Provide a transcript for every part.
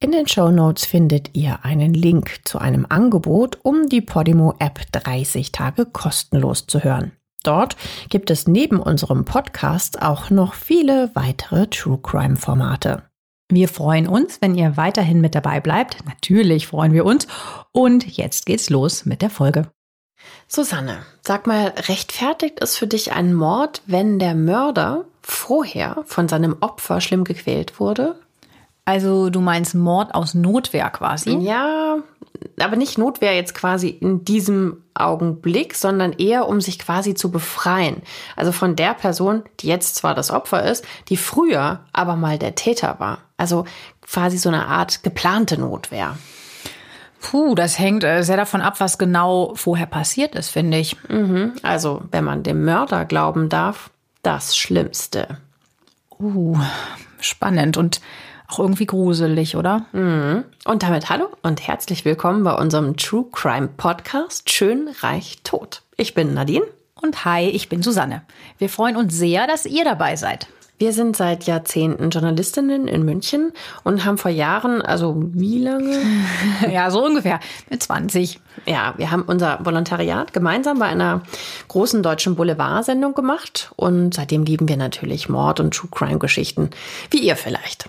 In den Show Notes findet ihr einen Link zu einem Angebot, um die Podimo App 30 Tage kostenlos zu hören. Dort gibt es neben unserem Podcast auch noch viele weitere True Crime Formate. Wir freuen uns, wenn ihr weiterhin mit dabei bleibt. Natürlich freuen wir uns. Und jetzt geht's los mit der Folge. Susanne, sag mal, rechtfertigt es für dich einen Mord, wenn der Mörder vorher von seinem Opfer schlimm gequält wurde? Also du meinst Mord aus Notwehr quasi? Ja, aber nicht Notwehr jetzt quasi in diesem Augenblick, sondern eher um sich quasi zu befreien. Also von der Person, die jetzt zwar das Opfer ist, die früher aber mal der Täter war. Also quasi so eine Art geplante Notwehr. Puh, das hängt äh, sehr davon ab, was genau vorher passiert ist, finde ich. Mhm. Also, wenn man dem Mörder glauben darf, das Schlimmste. Uh, spannend und auch irgendwie gruselig, oder? Mhm. Und damit hallo und herzlich willkommen bei unserem True Crime Podcast Schön, Reich, Tot. Ich bin Nadine. Und hi, ich bin Susanne. Wir freuen uns sehr, dass ihr dabei seid. Wir sind seit Jahrzehnten Journalistinnen in München und haben vor Jahren, also wie lange? ja, so ungefähr mit 20. Ja, wir haben unser Volontariat gemeinsam bei einer großen deutschen Boulevard-Sendung gemacht und seitdem lieben wir natürlich Mord- und True-Crime-Geschichten, wie ihr vielleicht.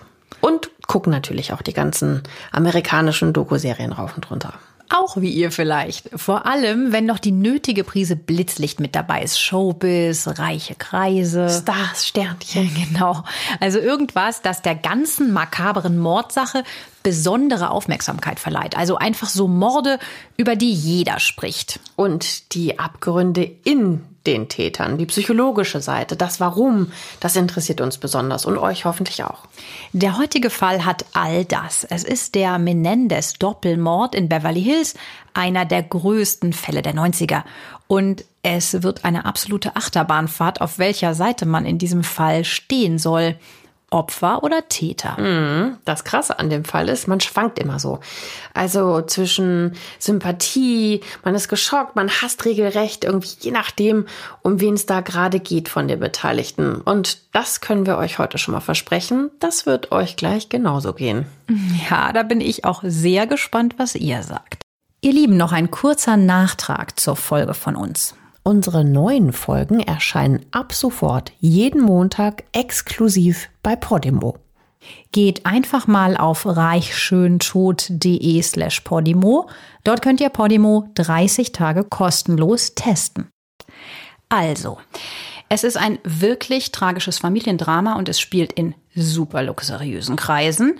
Und gucken natürlich auch die ganzen amerikanischen Doku-Serien rauf und runter. Auch wie ihr vielleicht. Vor allem, wenn noch die nötige Prise Blitzlicht mit dabei ist. Showbiz, reiche Kreise. Stars, Sternchen. Genau. Also irgendwas, das der ganzen makaberen Mordsache besondere Aufmerksamkeit verleiht. Also einfach so Morde, über die jeder spricht. Und die Abgründe in den Tätern, die psychologische Seite, das Warum, das interessiert uns besonders und euch hoffentlich auch. Der heutige Fall hat all das. Es ist der Menendez Doppelmord in Beverly Hills, einer der größten Fälle der 90er. Und es wird eine absolute Achterbahnfahrt, auf welcher Seite man in diesem Fall stehen soll. Opfer oder Täter. Mhm. Das Krasse an dem Fall ist, man schwankt immer so. Also zwischen Sympathie, man ist geschockt, man hasst regelrecht, irgendwie je nachdem, um wen es da gerade geht von den Beteiligten. Und das können wir euch heute schon mal versprechen. Das wird euch gleich genauso gehen. Ja, da bin ich auch sehr gespannt, was ihr sagt. Ihr Lieben, noch ein kurzer Nachtrag zur Folge von uns. Unsere neuen Folgen erscheinen ab sofort jeden Montag exklusiv bei Podimo. Geht einfach mal auf reichschöntod.de slash Podimo. Dort könnt ihr Podimo 30 Tage kostenlos testen. Also, es ist ein wirklich tragisches Familiendrama und es spielt in super luxuriösen Kreisen.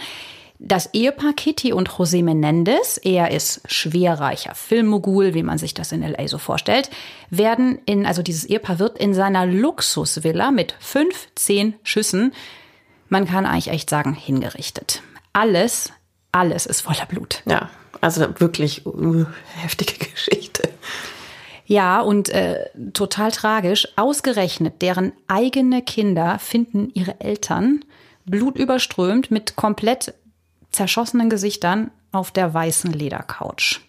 Das Ehepaar Kitty und José Menendez, er ist schwerreicher Filmmogul, wie man sich das in LA so vorstellt, werden in, also dieses Ehepaar wird in seiner Luxusvilla mit 15 Schüssen, man kann eigentlich echt sagen, hingerichtet. Alles, alles ist voller Blut. Ja, also wirklich uh, heftige Geschichte. Ja, und äh, total tragisch. Ausgerechnet deren eigene Kinder finden ihre Eltern blutüberströmt mit komplett zerschossenen Gesichtern auf der weißen Ledercouch.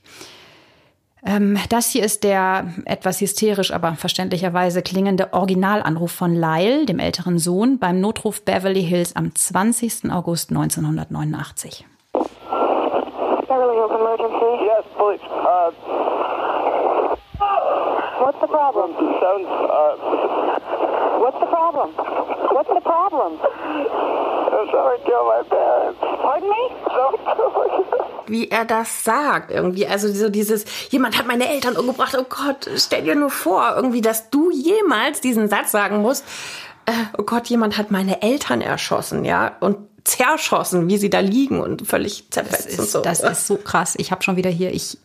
Ähm, das hier ist der etwas hysterisch, aber verständlicherweise klingende Originalanruf von Lyle, dem älteren Sohn, beim Notruf Beverly Hills am 20. August 1989. Beverly Hills emergency. Yes, police. Uh, What's the problem? sounds, uh, What's the problem? What's the problem? Wie er das sagt, irgendwie. Also so dieses, jemand hat meine Eltern umgebracht, oh Gott, stell dir nur vor, irgendwie, dass du jemals diesen Satz sagen musst, äh, oh Gott, jemand hat meine Eltern erschossen, ja, und zerschossen, wie sie da liegen und völlig Das zerfetzt und ist, so. das ist so krass. Ich habe schon wieder hier, ich,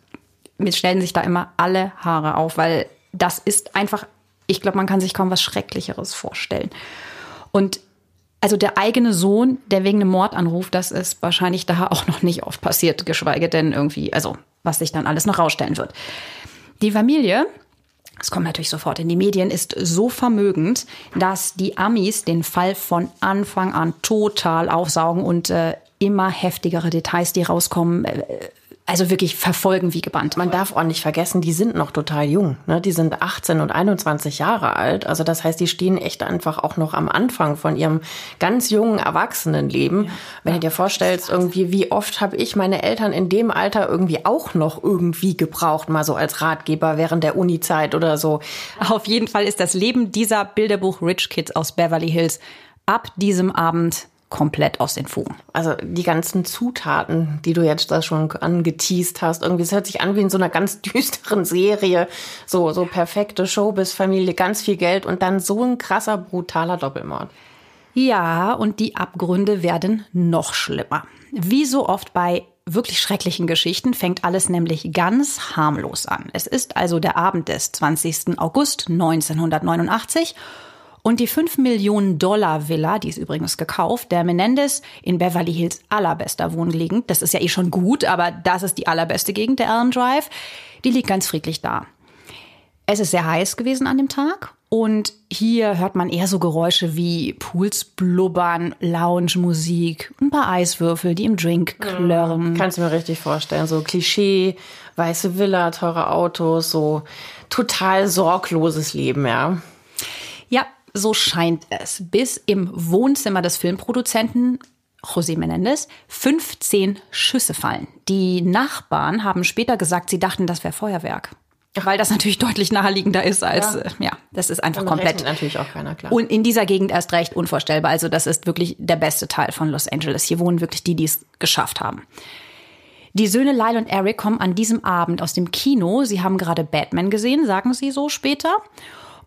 mir stellen sich da immer alle Haare auf, weil das ist einfach, ich glaube, man kann sich kaum was Schrecklicheres vorstellen. Und also der eigene Sohn, der wegen einem Mord anruft, das ist wahrscheinlich da auch noch nicht oft passiert, geschweige denn irgendwie, also was sich dann alles noch rausstellen wird. Die Familie, das kommt natürlich sofort in die Medien, ist so vermögend, dass die Amis den Fall von Anfang an total aufsaugen und äh, immer heftigere Details, die rauskommen, äh, also wirklich verfolgen wie gebannt. Man darf auch nicht vergessen, die sind noch total jung. Ne? Die sind 18 und 21 Jahre alt. Also das heißt, die stehen echt einfach auch noch am Anfang von ihrem ganz jungen Erwachsenenleben. Ja. Wenn du dir vorstellst, irgendwie, wie oft habe ich meine Eltern in dem Alter irgendwie auch noch irgendwie gebraucht, mal so als Ratgeber während der Uni-Zeit oder so. Auf jeden Fall ist das Leben dieser Bilderbuch Rich Kids aus Beverly Hills ab diesem Abend komplett aus den Fugen. Also die ganzen Zutaten, die du jetzt da schon angeteased hast, irgendwie, es hört sich an wie in so einer ganz düsteren Serie. So, so perfekte Showbiz-Familie, ganz viel Geld und dann so ein krasser, brutaler Doppelmord. Ja, und die Abgründe werden noch schlimmer. Wie so oft bei wirklich schrecklichen Geschichten fängt alles nämlich ganz harmlos an. Es ist also der Abend des 20. August 1989 und die 5 Millionen Dollar Villa, die ist übrigens gekauft, der Menendez in Beverly Hills allerbester Wohngegend, das ist ja eh schon gut, aber das ist die allerbeste Gegend der Elm Drive, die liegt ganz friedlich da. Es ist sehr heiß gewesen an dem Tag und hier hört man eher so Geräusche wie Pools blubbern, Lounge-Musik, ein paar Eiswürfel, die im Drink klirren. Kannst du mir richtig vorstellen, so Klischee, weiße Villa, teure Autos, so total sorgloses Leben, ja. So scheint es, bis im Wohnzimmer des Filmproduzenten José Menendez 15 Schüsse fallen. Die Nachbarn haben später gesagt, sie dachten, das wäre Feuerwerk. Weil das natürlich deutlich naheliegender ist als, ja, äh, ja das ist einfach Und komplett. natürlich auch keiner, klar. Und in dieser Gegend erst recht unvorstellbar. Also das ist wirklich der beste Teil von Los Angeles. Hier wohnen wirklich die, die es geschafft haben. Die Söhne Lyle und Eric kommen an diesem Abend aus dem Kino. Sie haben gerade Batman gesehen, sagen sie so später.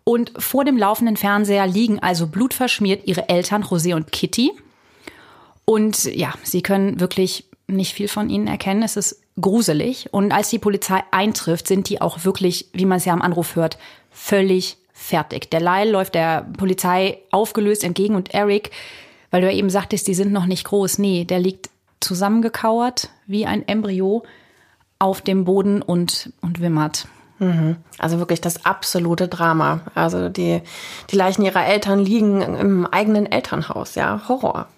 Und vor dem laufenden Fernseher liegen also blutverschmiert ihre Eltern José und Kitty. Und ja, sie können wirklich nicht viel von ihnen erkennen. Es ist gruselig. Und als die Polizei eintrifft, sind die auch wirklich, wie man es ja am Anruf hört, völlig fertig. Der Lyle läuft der Polizei aufgelöst entgegen und Eric, weil du ja eben sagtest, die sind noch nicht groß. Nee, der liegt zusammengekauert wie ein Embryo auf dem Boden und, und wimmert. Also wirklich das absolute Drama. Also die, die Leichen ihrer Eltern liegen im eigenen Elternhaus, ja. Horror.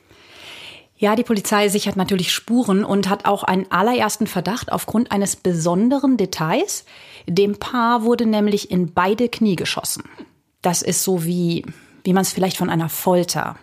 Ja, die Polizei sichert natürlich Spuren und hat auch einen allerersten Verdacht aufgrund eines besonderen Details. Dem Paar wurde nämlich in beide Knie geschossen. Das ist so wie, wie man es vielleicht von einer Folter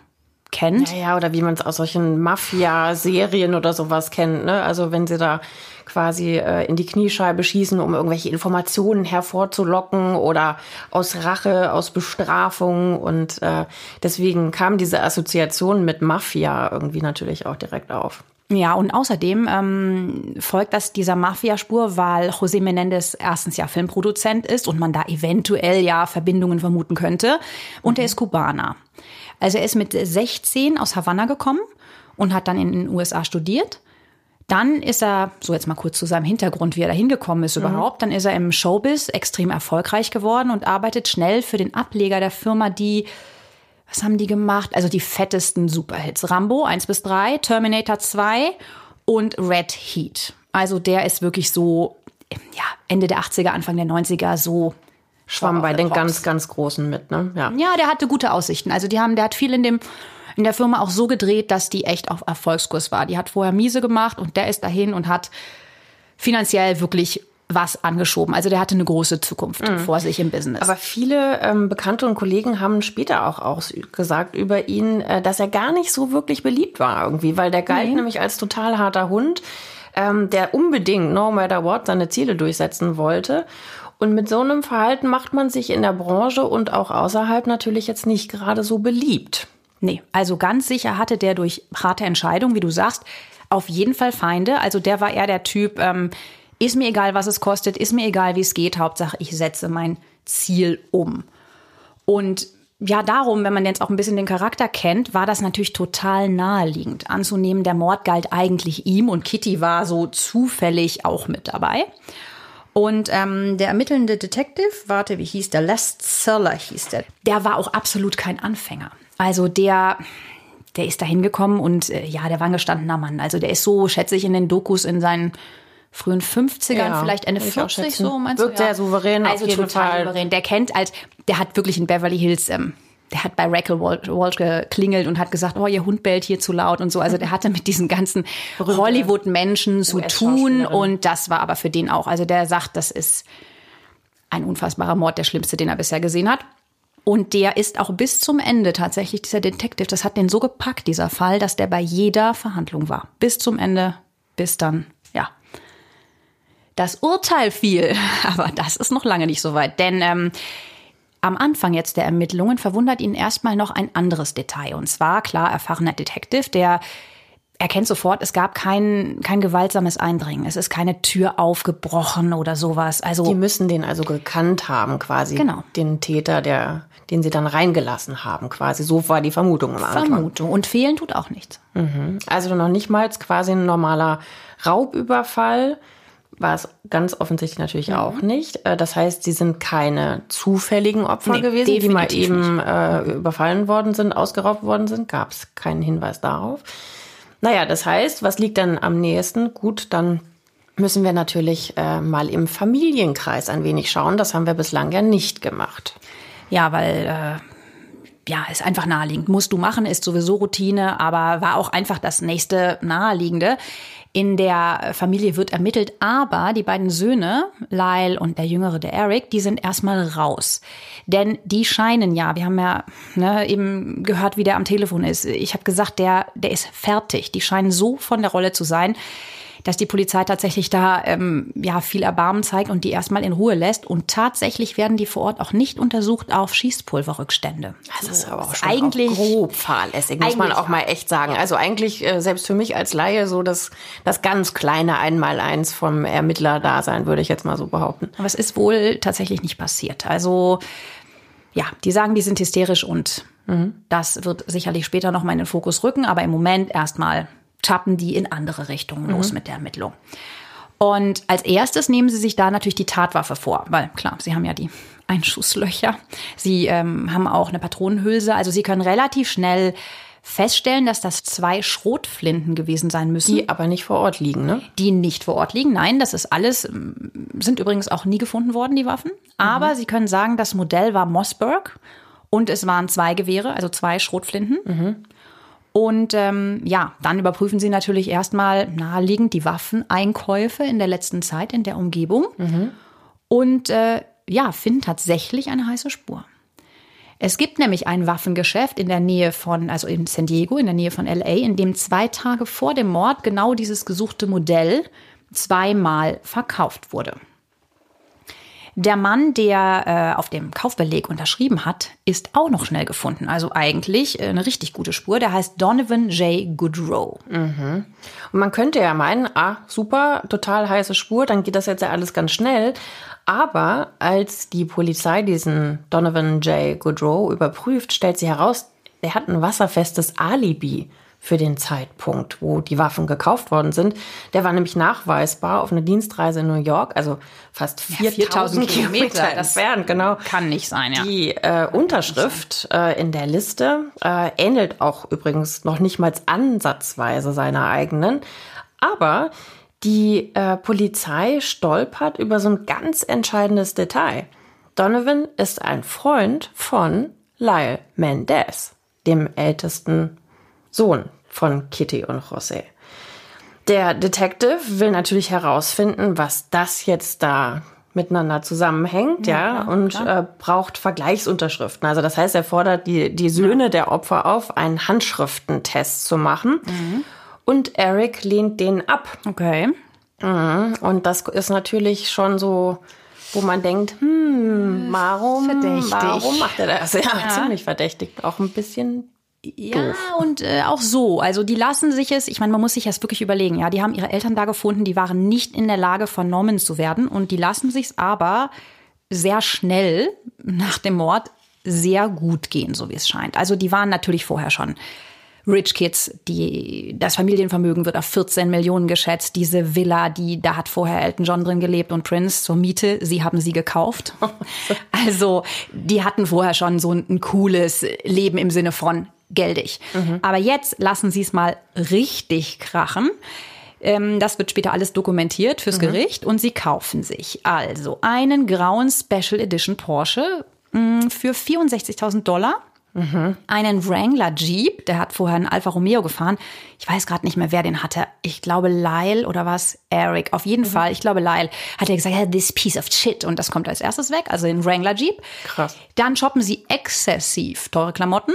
kennt. Ja, ja oder wie man es aus solchen Mafia-Serien oder sowas kennt. Ne? Also wenn sie da quasi äh, in die Kniescheibe schießen, um irgendwelche Informationen hervorzulocken oder aus Rache, aus Bestrafung. Und äh, deswegen kam diese Assoziation mit Mafia irgendwie natürlich auch direkt auf. Ja, und außerdem ähm, folgt das dieser Mafia-Spur, weil José Menendez erstens ja Filmproduzent ist und man da eventuell ja Verbindungen vermuten könnte. Und mhm. er ist Kubaner. Also er ist mit 16 aus Havanna gekommen und hat dann in den USA studiert. Dann ist er, so jetzt mal kurz zu seinem Hintergrund, wie er da hingekommen ist überhaupt, mhm. dann ist er im Showbiz extrem erfolgreich geworden und arbeitet schnell für den Ableger der Firma, die, was haben die gemacht? Also die fettesten Superhits. Rambo 1 bis 3, Terminator 2 und Red Heat. Also der ist wirklich so, ja, Ende der 80er, Anfang der 90er so schwamm bei den ganz, ganz Großen mit, ne? Ja. ja, der hatte gute Aussichten. Also die haben, der hat viel in dem in der Firma auch so gedreht, dass die echt auf Erfolgskurs war. Die hat vorher miese gemacht und der ist dahin und hat finanziell wirklich was angeschoben. Also der hatte eine große Zukunft mhm. vor sich im Business. Aber viele ähm, Bekannte und Kollegen haben später auch gesagt über ihn, äh, dass er gar nicht so wirklich beliebt war irgendwie, weil der galt mhm. nämlich als total harter Hund, ähm, der unbedingt, no matter what, seine Ziele durchsetzen wollte. Und mit so einem Verhalten macht man sich in der Branche und auch außerhalb natürlich jetzt nicht gerade so beliebt. Nee, also ganz sicher hatte der durch harte Entscheidungen, wie du sagst, auf jeden Fall Feinde. Also der war eher der Typ, ähm, ist mir egal, was es kostet, ist mir egal, wie es geht, Hauptsache ich setze mein Ziel um. Und ja, darum, wenn man jetzt auch ein bisschen den Charakter kennt, war das natürlich total naheliegend anzunehmen. Der Mord galt eigentlich ihm und Kitty war so zufällig auch mit dabei. Und ähm, der ermittelnde Detective, warte, wie hieß der? Les Seller hieß der. Der war auch absolut kein Anfänger. Also der, der ist da hingekommen und äh, ja, der war ein gestandener Mann. Also der ist so, schätze ich, in den Dokus in seinen frühen 50ern, Ja, vielleicht Ende würde ich auch 40 schätzen. so, meinst Wirkt du? sehr souverän, Also total Fall. souverän. Der kennt als, der hat wirklich in Beverly Hills, ähm, der hat bei Wal- Walsh geklingelt und hat gesagt, oh, ihr Hund bellt hier zu laut und so. Also der hatte mit diesen ganzen Hollywood-Menschen zu tun und das war aber für den auch. Also der sagt, das ist ein unfassbarer Mord, der schlimmste, den er bisher gesehen hat. Und der ist auch bis zum Ende tatsächlich, dieser Detective, das hat den so gepackt, dieser Fall, dass der bei jeder Verhandlung war. Bis zum Ende, bis dann, ja. Das Urteil fiel, aber das ist noch lange nicht so weit. Denn ähm, am Anfang jetzt der Ermittlungen verwundert ihn erstmal noch ein anderes Detail. Und zwar, klar, erfahrener Detective, der erkennt sofort, es gab kein, kein gewaltsames Eindringen. Es ist keine Tür aufgebrochen oder sowas. Also Die müssen den also gekannt haben, quasi. Genau. Den Täter, der, den sie dann reingelassen haben, quasi. So war die Vermutung am Anfang. Vermutung. Und fehlen tut auch nichts. Also noch nicht mal quasi ein normaler Raubüberfall. War es ganz offensichtlich natürlich Mhm. auch nicht. Äh, Das heißt, sie sind keine zufälligen Opfer Nee, gewesen, die mal eben äh, überfallen worden sind, ausgeraubt worden sind. Gab es keinen Hinweis darauf. Naja, das heißt, was liegt dann am nächsten? Gut, dann müssen wir natürlich äh, mal im Familienkreis ein wenig schauen. Das haben wir bislang ja nicht gemacht. Ja, weil äh, ja, ist einfach naheliegend. Musst du machen, ist sowieso Routine, aber war auch einfach das nächste naheliegende. In der Familie wird ermittelt, aber die beiden Söhne, Lyle und der jüngere, der Eric, die sind erstmal raus. Denn die scheinen ja, wir haben ja ne, eben gehört, wie der am Telefon ist. Ich habe gesagt, der, der ist fertig. Die scheinen so von der Rolle zu sein, dass die Polizei tatsächlich da ähm, ja viel Erbarmen zeigt und die erstmal in Ruhe lässt. Und tatsächlich werden die vor Ort auch nicht untersucht auf Schießpulverrückstände. Das ist aber auch schon eigentlich auch grob fahrlässig, muss man auch mal echt sagen. Also eigentlich, äh, selbst für mich als Laie, so das, das ganz kleine Einmaleins vom Ermittler-Dasein, würde ich jetzt mal so behaupten. Aber es ist wohl tatsächlich nicht passiert. Also ja, die sagen, die sind hysterisch und das wird sicherlich später noch mal in den Fokus rücken. Aber im Moment erstmal tappen die in andere Richtungen los mit der Ermittlung. Und als erstes nehmen sie sich da natürlich die Tatwaffe vor, weil klar, sie haben ja die Einschusslöcher. Sie ähm, haben auch eine Patronenhülse. Also sie können relativ schnell feststellen, dass das zwei Schrotflinten gewesen sein müssen Die aber nicht vor Ort liegen, ne? die nicht vor Ort liegen. Nein, das ist alles, ähm, sind übrigens auch nie gefunden worden, die Waffen. Aber Sie können sagen, das Modell war Mossberg und es waren zwei Gewehre, also zwei Schrotflinten. Und ähm, ja, dann überprüfen Sie natürlich erstmal naheliegend die Waffeneinkäufe in der letzten Zeit in der Umgebung und äh, ja, finden tatsächlich eine heiße Spur. Es gibt nämlich ein Waffengeschäft in der Nähe von, also in San Diego, in der Nähe von LA, in dem zwei Tage vor dem Mord genau dieses gesuchte Modell zweimal verkauft wurde. Der Mann, der äh, auf dem Kaufbeleg unterschrieben hat, ist auch noch schnell gefunden. Also eigentlich äh, eine richtig gute Spur. Der heißt Donovan J. Goodrow. Und man könnte ja meinen, ah, super, total heiße Spur, dann geht das jetzt ja alles ganz schnell. Aber als die Polizei diesen Donovan J. Goodrow überprüft, stellt sie heraus, der hat ein wasserfestes Alibi für den Zeitpunkt, wo die Waffen gekauft worden sind. Der war nämlich nachweisbar auf einer Dienstreise in New York, also fast 4000 Kilometer das entfernt, genau. Kann nicht sein, ja. Die äh, Unterschrift äh, in der Liste äh, ähnelt auch übrigens noch nicht mal ansatzweise seiner eigenen. Aber die äh, Polizei stolpert über so ein ganz entscheidendes Detail. Donovan ist ein Freund von Lyle Mendez, dem ältesten Sohn von Kitty und José. Der Detective will natürlich herausfinden, was das jetzt da miteinander zusammenhängt, ja, und äh, braucht Vergleichsunterschriften. Also das heißt, er fordert die, die Söhne der Opfer auf, einen Handschriftentest zu machen. Und Eric lehnt den ab. Okay. Und das ist natürlich schon so, wo man denkt, hm, warum, Verdächtig. warum macht er das? Ja, ziemlich verdächtig. Auch ein bisschen Ja, und äh, auch so. Also die lassen sich es, ich meine, man muss sich das wirklich überlegen. Ja, die haben ihre Eltern da gefunden, die waren nicht in der Lage, vernommen zu werden. Und die lassen sich es aber sehr schnell nach dem Mord sehr gut gehen, so wie es scheint. Also die waren natürlich vorher schon Rich Kids, die, das Familienvermögen wird auf 14 Millionen geschätzt. Diese Villa, die, da hat vorher Elton John drin gelebt und Prince zur Miete. Sie haben sie gekauft. Also, die hatten vorher schon so ein, ein cooles Leben im Sinne von geldig. Aber jetzt lassen sie es mal richtig krachen. Ähm, das wird später alles dokumentiert fürs Gericht und sie kaufen sich also einen grauen Special Edition Porsche mh, für 64.000 Dollar. Einen Wrangler Jeep, der hat vorher einen Alfa Romeo gefahren. Ich weiß gerade nicht mehr, wer den hatte. Ich glaube Lyle oder was? Eric. Auf jeden Fall, ich glaube Lyle. Hat er gesagt, "Yeah, this piece of shit. Und das kommt als erstes weg, also den Wrangler Jeep. Krass. Dann shoppen sie exzessiv teure Klamotten,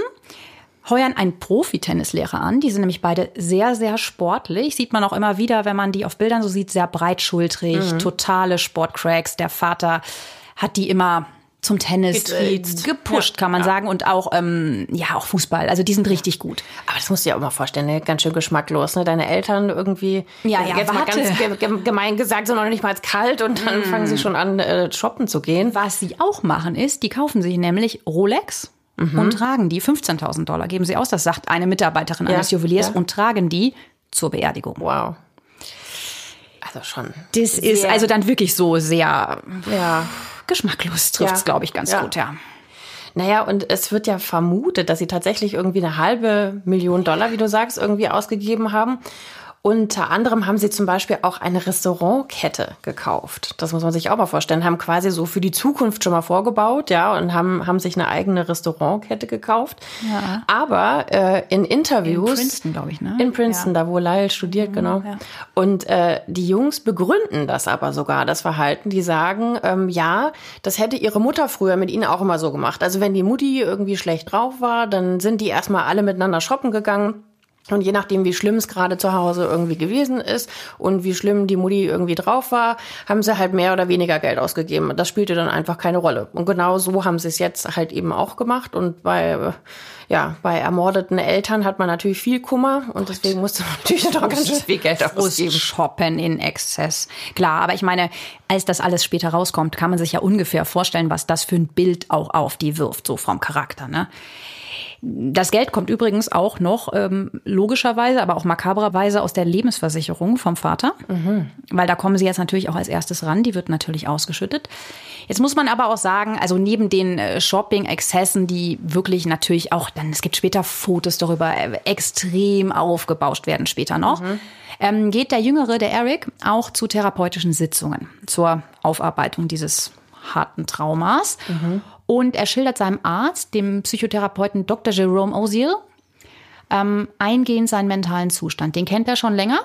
heuern einen Profi-Tennislehrer an. Die sind nämlich beide sehr, sehr sportlich. Sieht man auch immer wieder, wenn man die auf Bildern so sieht, sehr breitschultrig, Mhm. totale Sportcracks. Der Vater hat die immer zum Tennis äh, Getriezt. gepusht, kann man ja. sagen. Und auch, ähm, ja, auch Fußball. Also die sind richtig gut. Aber das musst du dir auch mal vorstellen, ne? ganz schön geschmacklos. Ne? Deine Eltern irgendwie, Ja, ja, jetzt mal warte. ganz ge- ge- gemein gesagt, sind noch nicht mal kalt und dann fangen sie schon an, äh, shoppen zu gehen. Was sie auch machen ist, die kaufen sich nämlich Rolex und tragen die 15.000 Dollar, geben sie aus, das sagt eine Mitarbeiterin Ja, eines Juweliers ja. und tragen die zur Beerdigung. Wow. Also schon. Das ist also dann wirklich so sehr Ja. geschmacklos, trifft es, Ja. glaube ich, ganz Ja. gut, ja. Naja, und es wird ja vermutet, dass sie tatsächlich irgendwie eine halbe Million Dollar, wie du sagst, irgendwie ausgegeben haben. Unter anderem haben sie zum Beispiel auch eine Restaurantkette gekauft. Das muss man sich auch mal vorstellen. Haben quasi so für die Zukunft schon mal vorgebaut, ja, und haben, haben sich eine eigene Restaurantkette gekauft. Ja. Aber äh, in Interviews. In Princeton, glaube ich, ne? In Princeton, da wo Lyle studiert, genau. ja. Und äh, die Jungs begründen das aber sogar, das Verhalten. Die sagen, ähm, ja, das hätte ihre Mutter früher mit ihnen auch immer so gemacht. Also wenn die Mutti irgendwie schlecht drauf war, dann sind die erstmal alle miteinander shoppen gegangen. Und je nachdem, wie schlimm es gerade zu Hause irgendwie gewesen ist und wie schlimm die Mutti irgendwie drauf war, haben sie halt mehr oder weniger Geld ausgegeben. Das spielte dann einfach keine Rolle. Und genau so haben sie es jetzt halt eben auch gemacht. Und bei, ja, bei ermordeten Eltern hat man natürlich viel Kummer und deswegen musste man natürlich noch ganz schön viel Geld ausgeben. Shoppen in Exzess. Klar, aber ich meine, als das alles später rauskommt, kann man sich ja ungefähr vorstellen, was das für ein Bild auch auf die wirft, so vom Charakter, ne? Das Geld kommt übrigens auch noch ähm, logischerweise, aber auch makabrerweise aus der Lebensversicherung vom Vater, weil da kommen sie jetzt natürlich auch als erstes ran. Die wird natürlich ausgeschüttet. Jetzt muss man aber auch sagen, also neben den äh, Shopping-Exzessen, die wirklich natürlich auch dann, es gibt später Fotos darüber, äh, extrem aufgebauscht werden später noch, ähm, geht der Jüngere, der Eric, auch zu therapeutischen Sitzungen zur Aufarbeitung dieses harten Traumas. Und er schildert seinem Arzt, dem Psychotherapeuten Dr. Jerome Osiel, ähm, eingehend seinen mentalen Zustand. Den kennt er schon länger.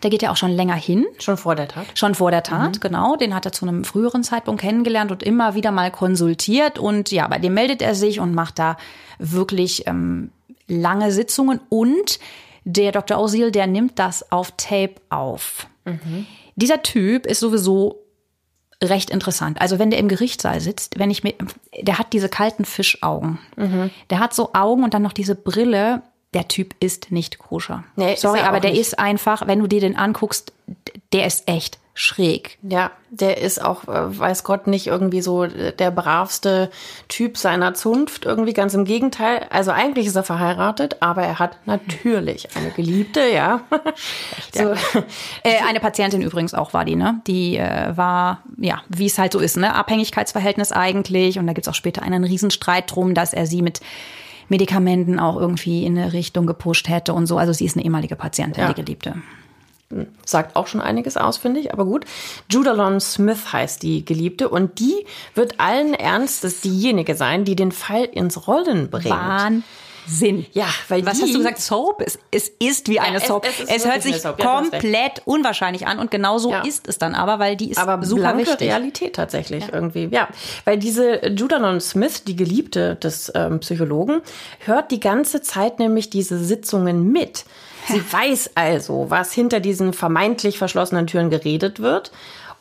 Da geht er auch schon länger hin. Schon vor der Tat. Schon vor der Tat, genau. Den hat er zu einem früheren Zeitpunkt kennengelernt und immer wieder mal konsultiert. Und ja, bei dem meldet er sich und macht da wirklich ähm, lange Sitzungen. Und der Dr. Ausil, der nimmt das auf Tape auf. Dieser Typ ist sowieso recht interessant. Also wenn der im Gerichtssaal sitzt, wenn ich mir, der hat diese kalten Fischaugen. Der hat so Augen und dann noch diese Brille. Der Typ ist nicht koscher. Nee, Sorry, er aber der nicht. ist einfach, wenn du dir den anguckst, der ist echt schräg. Ja, der ist auch, äh, weiß Gott, nicht irgendwie so der bravste Typ seiner Zunft. Irgendwie ganz im Gegenteil. Also eigentlich ist er verheiratet, aber er hat natürlich eine Geliebte, ja. so, Äh, eine Patientin übrigens auch war die, ne? Die äh, war, ja, wie es halt so ist, ne? Abhängigkeitsverhältnis eigentlich. Und da gibt's auch später einen Riesenstreit drum, dass er sie mit Medikamenten auch irgendwie in eine Richtung gepusht hätte und so. Also sie ist eine ehemalige Patientin, Ja. die Geliebte. Sagt auch schon einiges aus, finde ich, aber gut. Judalon Smith heißt die Geliebte und die wird allen Ernstes diejenige sein, die den Fall ins Rollen bringt. Wahnsinn. Ja, weil Was die, hast du gesagt? Soap? Es, es ist wie eine es- Soap. es Es, ist hört sich eine. Ja, komplett unwahrscheinlich an und genau so Ja. ist es dann aber, weil die ist aber super wichtig. Realität tatsächlich irgendwie. Ja, weil diese Judalon Smith, die Geliebte des ähm, Psychologen, hört die ganze Zeit nämlich diese Sitzungen mit. Sie weiß also, was hinter diesen vermeintlich verschlossenen Türen geredet wird.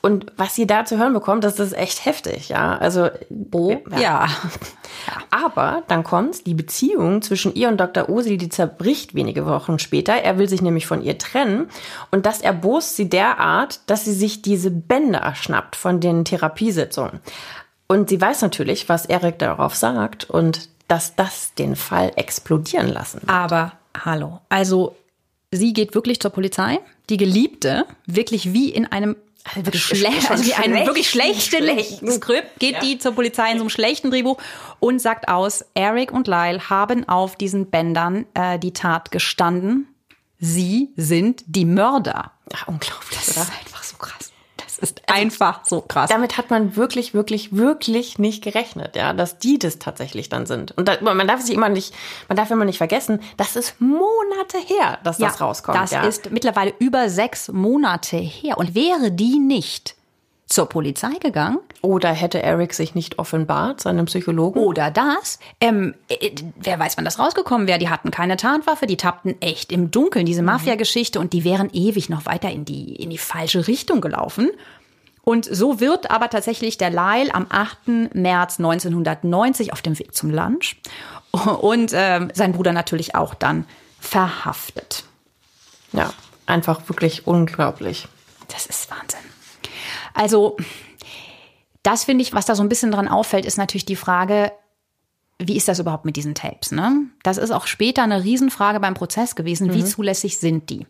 Und was sie da zu hören bekommt, das ist echt heftig, ja. Also, Oh, ja. aber dann kommt's, die Beziehung zwischen ihr und Dr. Osil, die zerbricht wenige Wochen später. Er will sich nämlich von ihr trennen. Und das erbost sie derart, dass sie sich diese Bänder schnappt von den Therapiesitzungen. Und sie weiß natürlich, was Erik darauf sagt und dass das den Fall explodieren lassen wird. Aber hallo. Also sie geht wirklich zur Polizei. Die Geliebte, wirklich wie in einem wirklich schlecht, also wie einem wirklich schlechten, schlechten. Skript, geht die zur Polizei in so einem schlechten Drehbuch und sagt aus, Eric und Lyle haben auf diesen Bändern äh, die Tat gestanden Sie sind die Mörder. Ja, unglaublich, Das oder? ist einfach Das ist einfach so krass. Damit hat man wirklich, wirklich, wirklich nicht gerechnet, ja, dass die das tatsächlich dann sind. Und da, man darf sich immer nicht, man darf immer nicht vergessen, das ist Monate her, dass das rauskommt. Das ja. ist mittlerweile über sechs Monate her. Und wäre die nicht zur Polizei gegangen Oder hätte Eric sich nicht offenbart, seinem Psychologen? oder das, ähm, äh, wer weiß, wann das rausgekommen wäre. Die hatten keine Tarnwaffe, die tappten echt im Dunkeln, diese Mafia-Geschichte, und die wären ewig noch weiter in die, in die falsche Richtung gelaufen. Und so wird aber tatsächlich der Lyle am 8. März 1990 auf dem Weg zum Lunch und ähm, sein Bruder natürlich auch dann verhaftet. Ja, einfach wirklich unglaublich. Das ist Wahnsinn. Also, das finde ich, was da so ein bisschen dran auffällt, ist natürlich die Frage, wie ist das überhaupt mit diesen Tapes? Ne? Das ist auch später eine Riesenfrage beim Prozess gewesen. Wie zulässig sind die?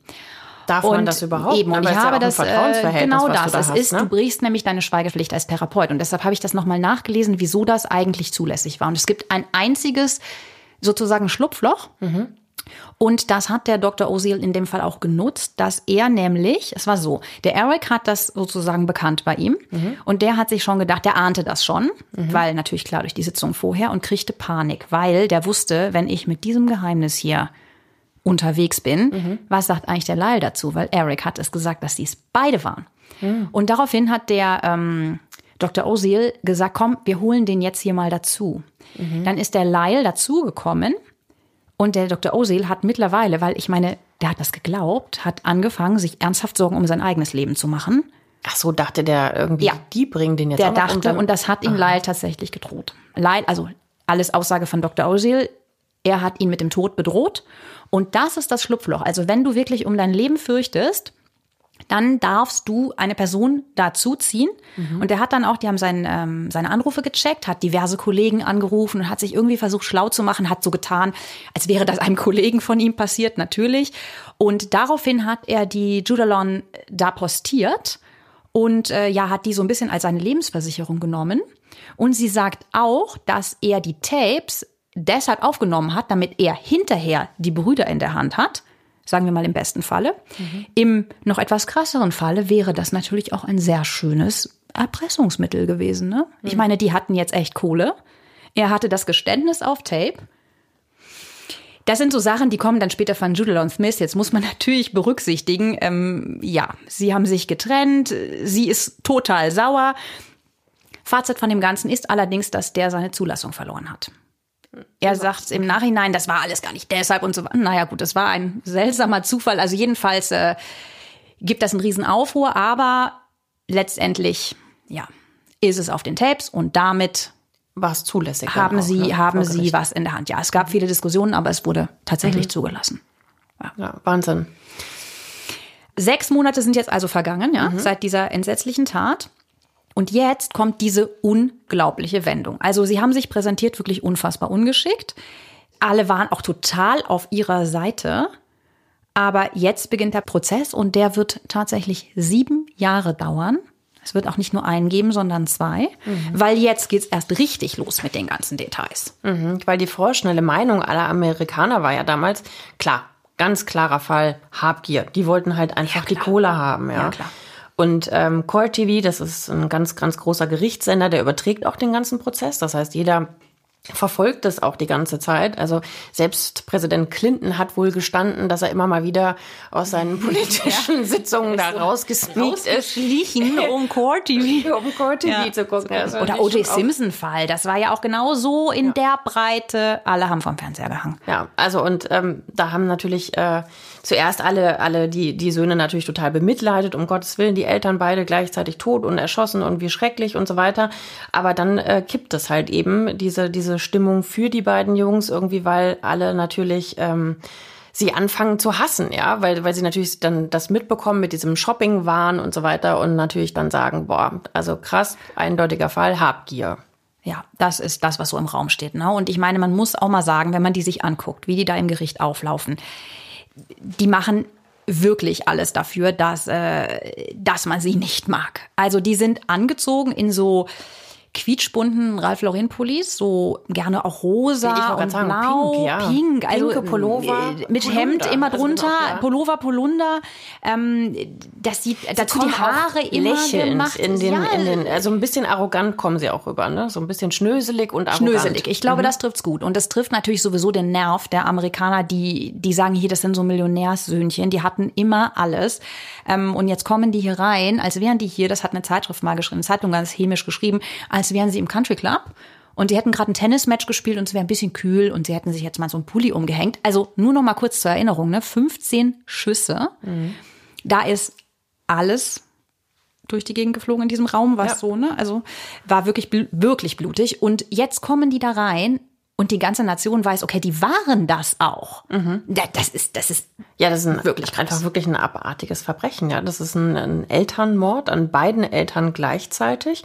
Darf man das überhaupt? Eben, und ich ja habe ein das äh, genau das. Da es hast, ist, ne? du brichst nämlich deine Schweigepflicht als Therapeut und deshalb habe ich das nochmal nachgelesen, wieso das eigentlich zulässig war. Und es gibt ein einziges sozusagen Schlupfloch. Mhm. Und das hat der Dr. Osil in dem Fall auch genutzt, dass er nämlich, es war so, der Eric hat das sozusagen bekannt bei ihm Mhm. und der hat sich schon gedacht, der ahnte das schon, weil natürlich klar durch die Sitzung vorher und kriegte Panik, weil der wusste, wenn ich mit diesem Geheimnis hier unterwegs bin, was sagt eigentlich der Lyle dazu? Weil Eric hat es gesagt, dass sie es beide waren. Und daraufhin hat der ähm, Dr. Osil gesagt, komm, wir holen den jetzt hier mal dazu. Dann ist der Lyle dazugekommen und der Dr. Osil hat mittlerweile, weil ich meine, der hat das geglaubt, hat angefangen, sich ernsthaft Sorgen um sein eigenes Leben zu machen. Ach so, dachte der irgendwie, Ja. die bringen den jetzt Der dachte, und das hat ihm Lyle tatsächlich gedroht. Lyle, also alles Aussage von Dr. Osil, er hat ihn mit dem Tod bedroht. Und das ist das Schlupfloch. Also wenn du wirklich um dein Leben fürchtest, dann darfst du eine Person dazuziehen. Und der hat dann auch, die haben sein, ähm, seine Anrufe gecheckt, hat diverse Kollegen angerufen und hat sich irgendwie versucht, schlau zu machen, hat so getan, als wäre das einem Kollegen von ihm passiert, natürlich. Und daraufhin hat er die Judalon da postiert und äh, ja, hat die so ein bisschen als seine Lebensversicherung genommen. Und sie sagt auch, dass er die Tapes deshalb aufgenommen hat, damit er hinterher die Brüder in der Hand hat. Sagen wir mal im besten Falle. Im noch etwas krasseren Falle wäre das natürlich auch ein sehr schönes Erpressungsmittel gewesen. Ne? Ich meine, die hatten jetzt echt Kohle. Er hatte das Geständnis auf Tape. Das sind so Sachen, die kommen dann später von Judalon Smith. Jetzt muss man natürlich berücksichtigen, ähm, ja, sie haben sich getrennt, sie ist total sauer. Fazit von dem Ganzen ist allerdings, dass der seine Zulassung verloren hat. Er sagt im Nachhinein, das war alles gar nicht deshalb und so. Naja, gut, das war ein seltsamer Zufall. Also jedenfalls äh, gibt das einen riesen Aufruhr, aber letztendlich, ja, ist es auf den Tapes und damit war es zulässig. haben auch, sie, ne? haben sie was in der Hand. Ja, es gab viele Diskussionen, aber es wurde tatsächlich zugelassen. Ja, Wahnsinn. Sechs Monate sind jetzt also vergangen, ja, seit dieser entsetzlichen Tat. Und jetzt kommt diese unglaubliche Wendung. Also sie haben sich präsentiert wirklich unfassbar ungeschickt. Alle waren auch total auf ihrer Seite. Aber jetzt beginnt der Prozess und der wird tatsächlich sieben Jahre dauern. Es wird auch nicht nur einen geben, sondern zwei, weil jetzt geht's erst richtig los mit den ganzen Details. Mhm, weil die vorschnelle Meinung aller Amerikaner war ja damals, klar, ganz klarer Fall, Habgier. Die wollten halt einfach die Kohle haben, ja. Ja, klar. Und ähm, Core TV, das ist ein ganz, ganz großer Gerichtssender, der überträgt auch den ganzen Prozess. Das heißt, jeder verfolgt das auch die ganze Zeit. Also selbst Präsident Clinton hat wohl gestanden, dass er immer mal wieder aus seinen politischen Sitzungen da rausgesneakt ist. Schlichen um Core TV. Um Core TV Ja. zu gucken. Also Oder O.J. Simpson-Fall. Das war ja auch genau so in der Breite. Alle haben vom Fernseher gehangen. Ja, also und ähm, da haben natürlich äh, zuerst alle, alle die, die Söhne natürlich total bemitleidet, um Gottes Willen, die Eltern beide gleichzeitig tot und erschossen und wie schrecklich und so weiter. Aber dann äh, kippt es halt eben, diese, diese Stimmung für die beiden Jungs irgendwie, weil alle natürlich ähm, sie anfangen zu hassen, ja, weil, weil sie natürlich dann das mitbekommen mit diesem Shopping-Wahn und so weiter und natürlich dann sagen, boah, also krass, eindeutiger Fall, Habgier. Ja, das ist das, was so im Raum steht. Ne? Und ich meine, man muss auch mal sagen, wenn man die sich anguckt, wie die da im Gericht auflaufen, die machen wirklich alles dafür, dass, äh, dass man sie nicht mag. Also die sind angezogen in so quietschbunten Ralph Lauren Pullis, so gerne auch rosa Ich und sagen, blau, pink, ja. pink, also Pinke Pullover, äh, mit Polunder. Hemd immer Also drunter, auch, ja. Pullover, Polunder. Ähm, das sieht dazu die Haare immer lächelnd gemacht. in den, ja, in den, also ein bisschen arrogant kommen sie auch rüber, ne? So ein bisschen schnöselig und arrogant. Schnöselig. Ich glaube, das trifft's gut. Und das trifft natürlich sowieso den Nerv der Amerikaner, die, die sagen hier, das sind so Millionärssöhnchen, die hatten immer alles. Ähm, und jetzt kommen die hier rein, als wären die hier, das hat eine Zeitschrift mal geschrieben, eine Zeitung ganz hämisch geschrieben, als wären sie im Country Club. Und die hätten gerade ein Tennismatch gespielt und es wäre ein bisschen kühl und sie hätten sich jetzt mal so einen Pulli umgehängt. Also nur noch mal kurz zur Erinnerung, ne? 15 Schüsse. Da ist alles durch die Gegend geflogen in diesem Raum, was Ja. so, ne? Also war wirklich, wirklich blutig. Und jetzt kommen die da rein und die ganze Nation weiß, okay, die waren das auch. Da- Das ist, das ist Ja, das ist ein, Wirklich krass. einfach wirklich ein abartiges Verbrechen. Ja, das ist ein, ein Elternmord an beiden Eltern gleichzeitig.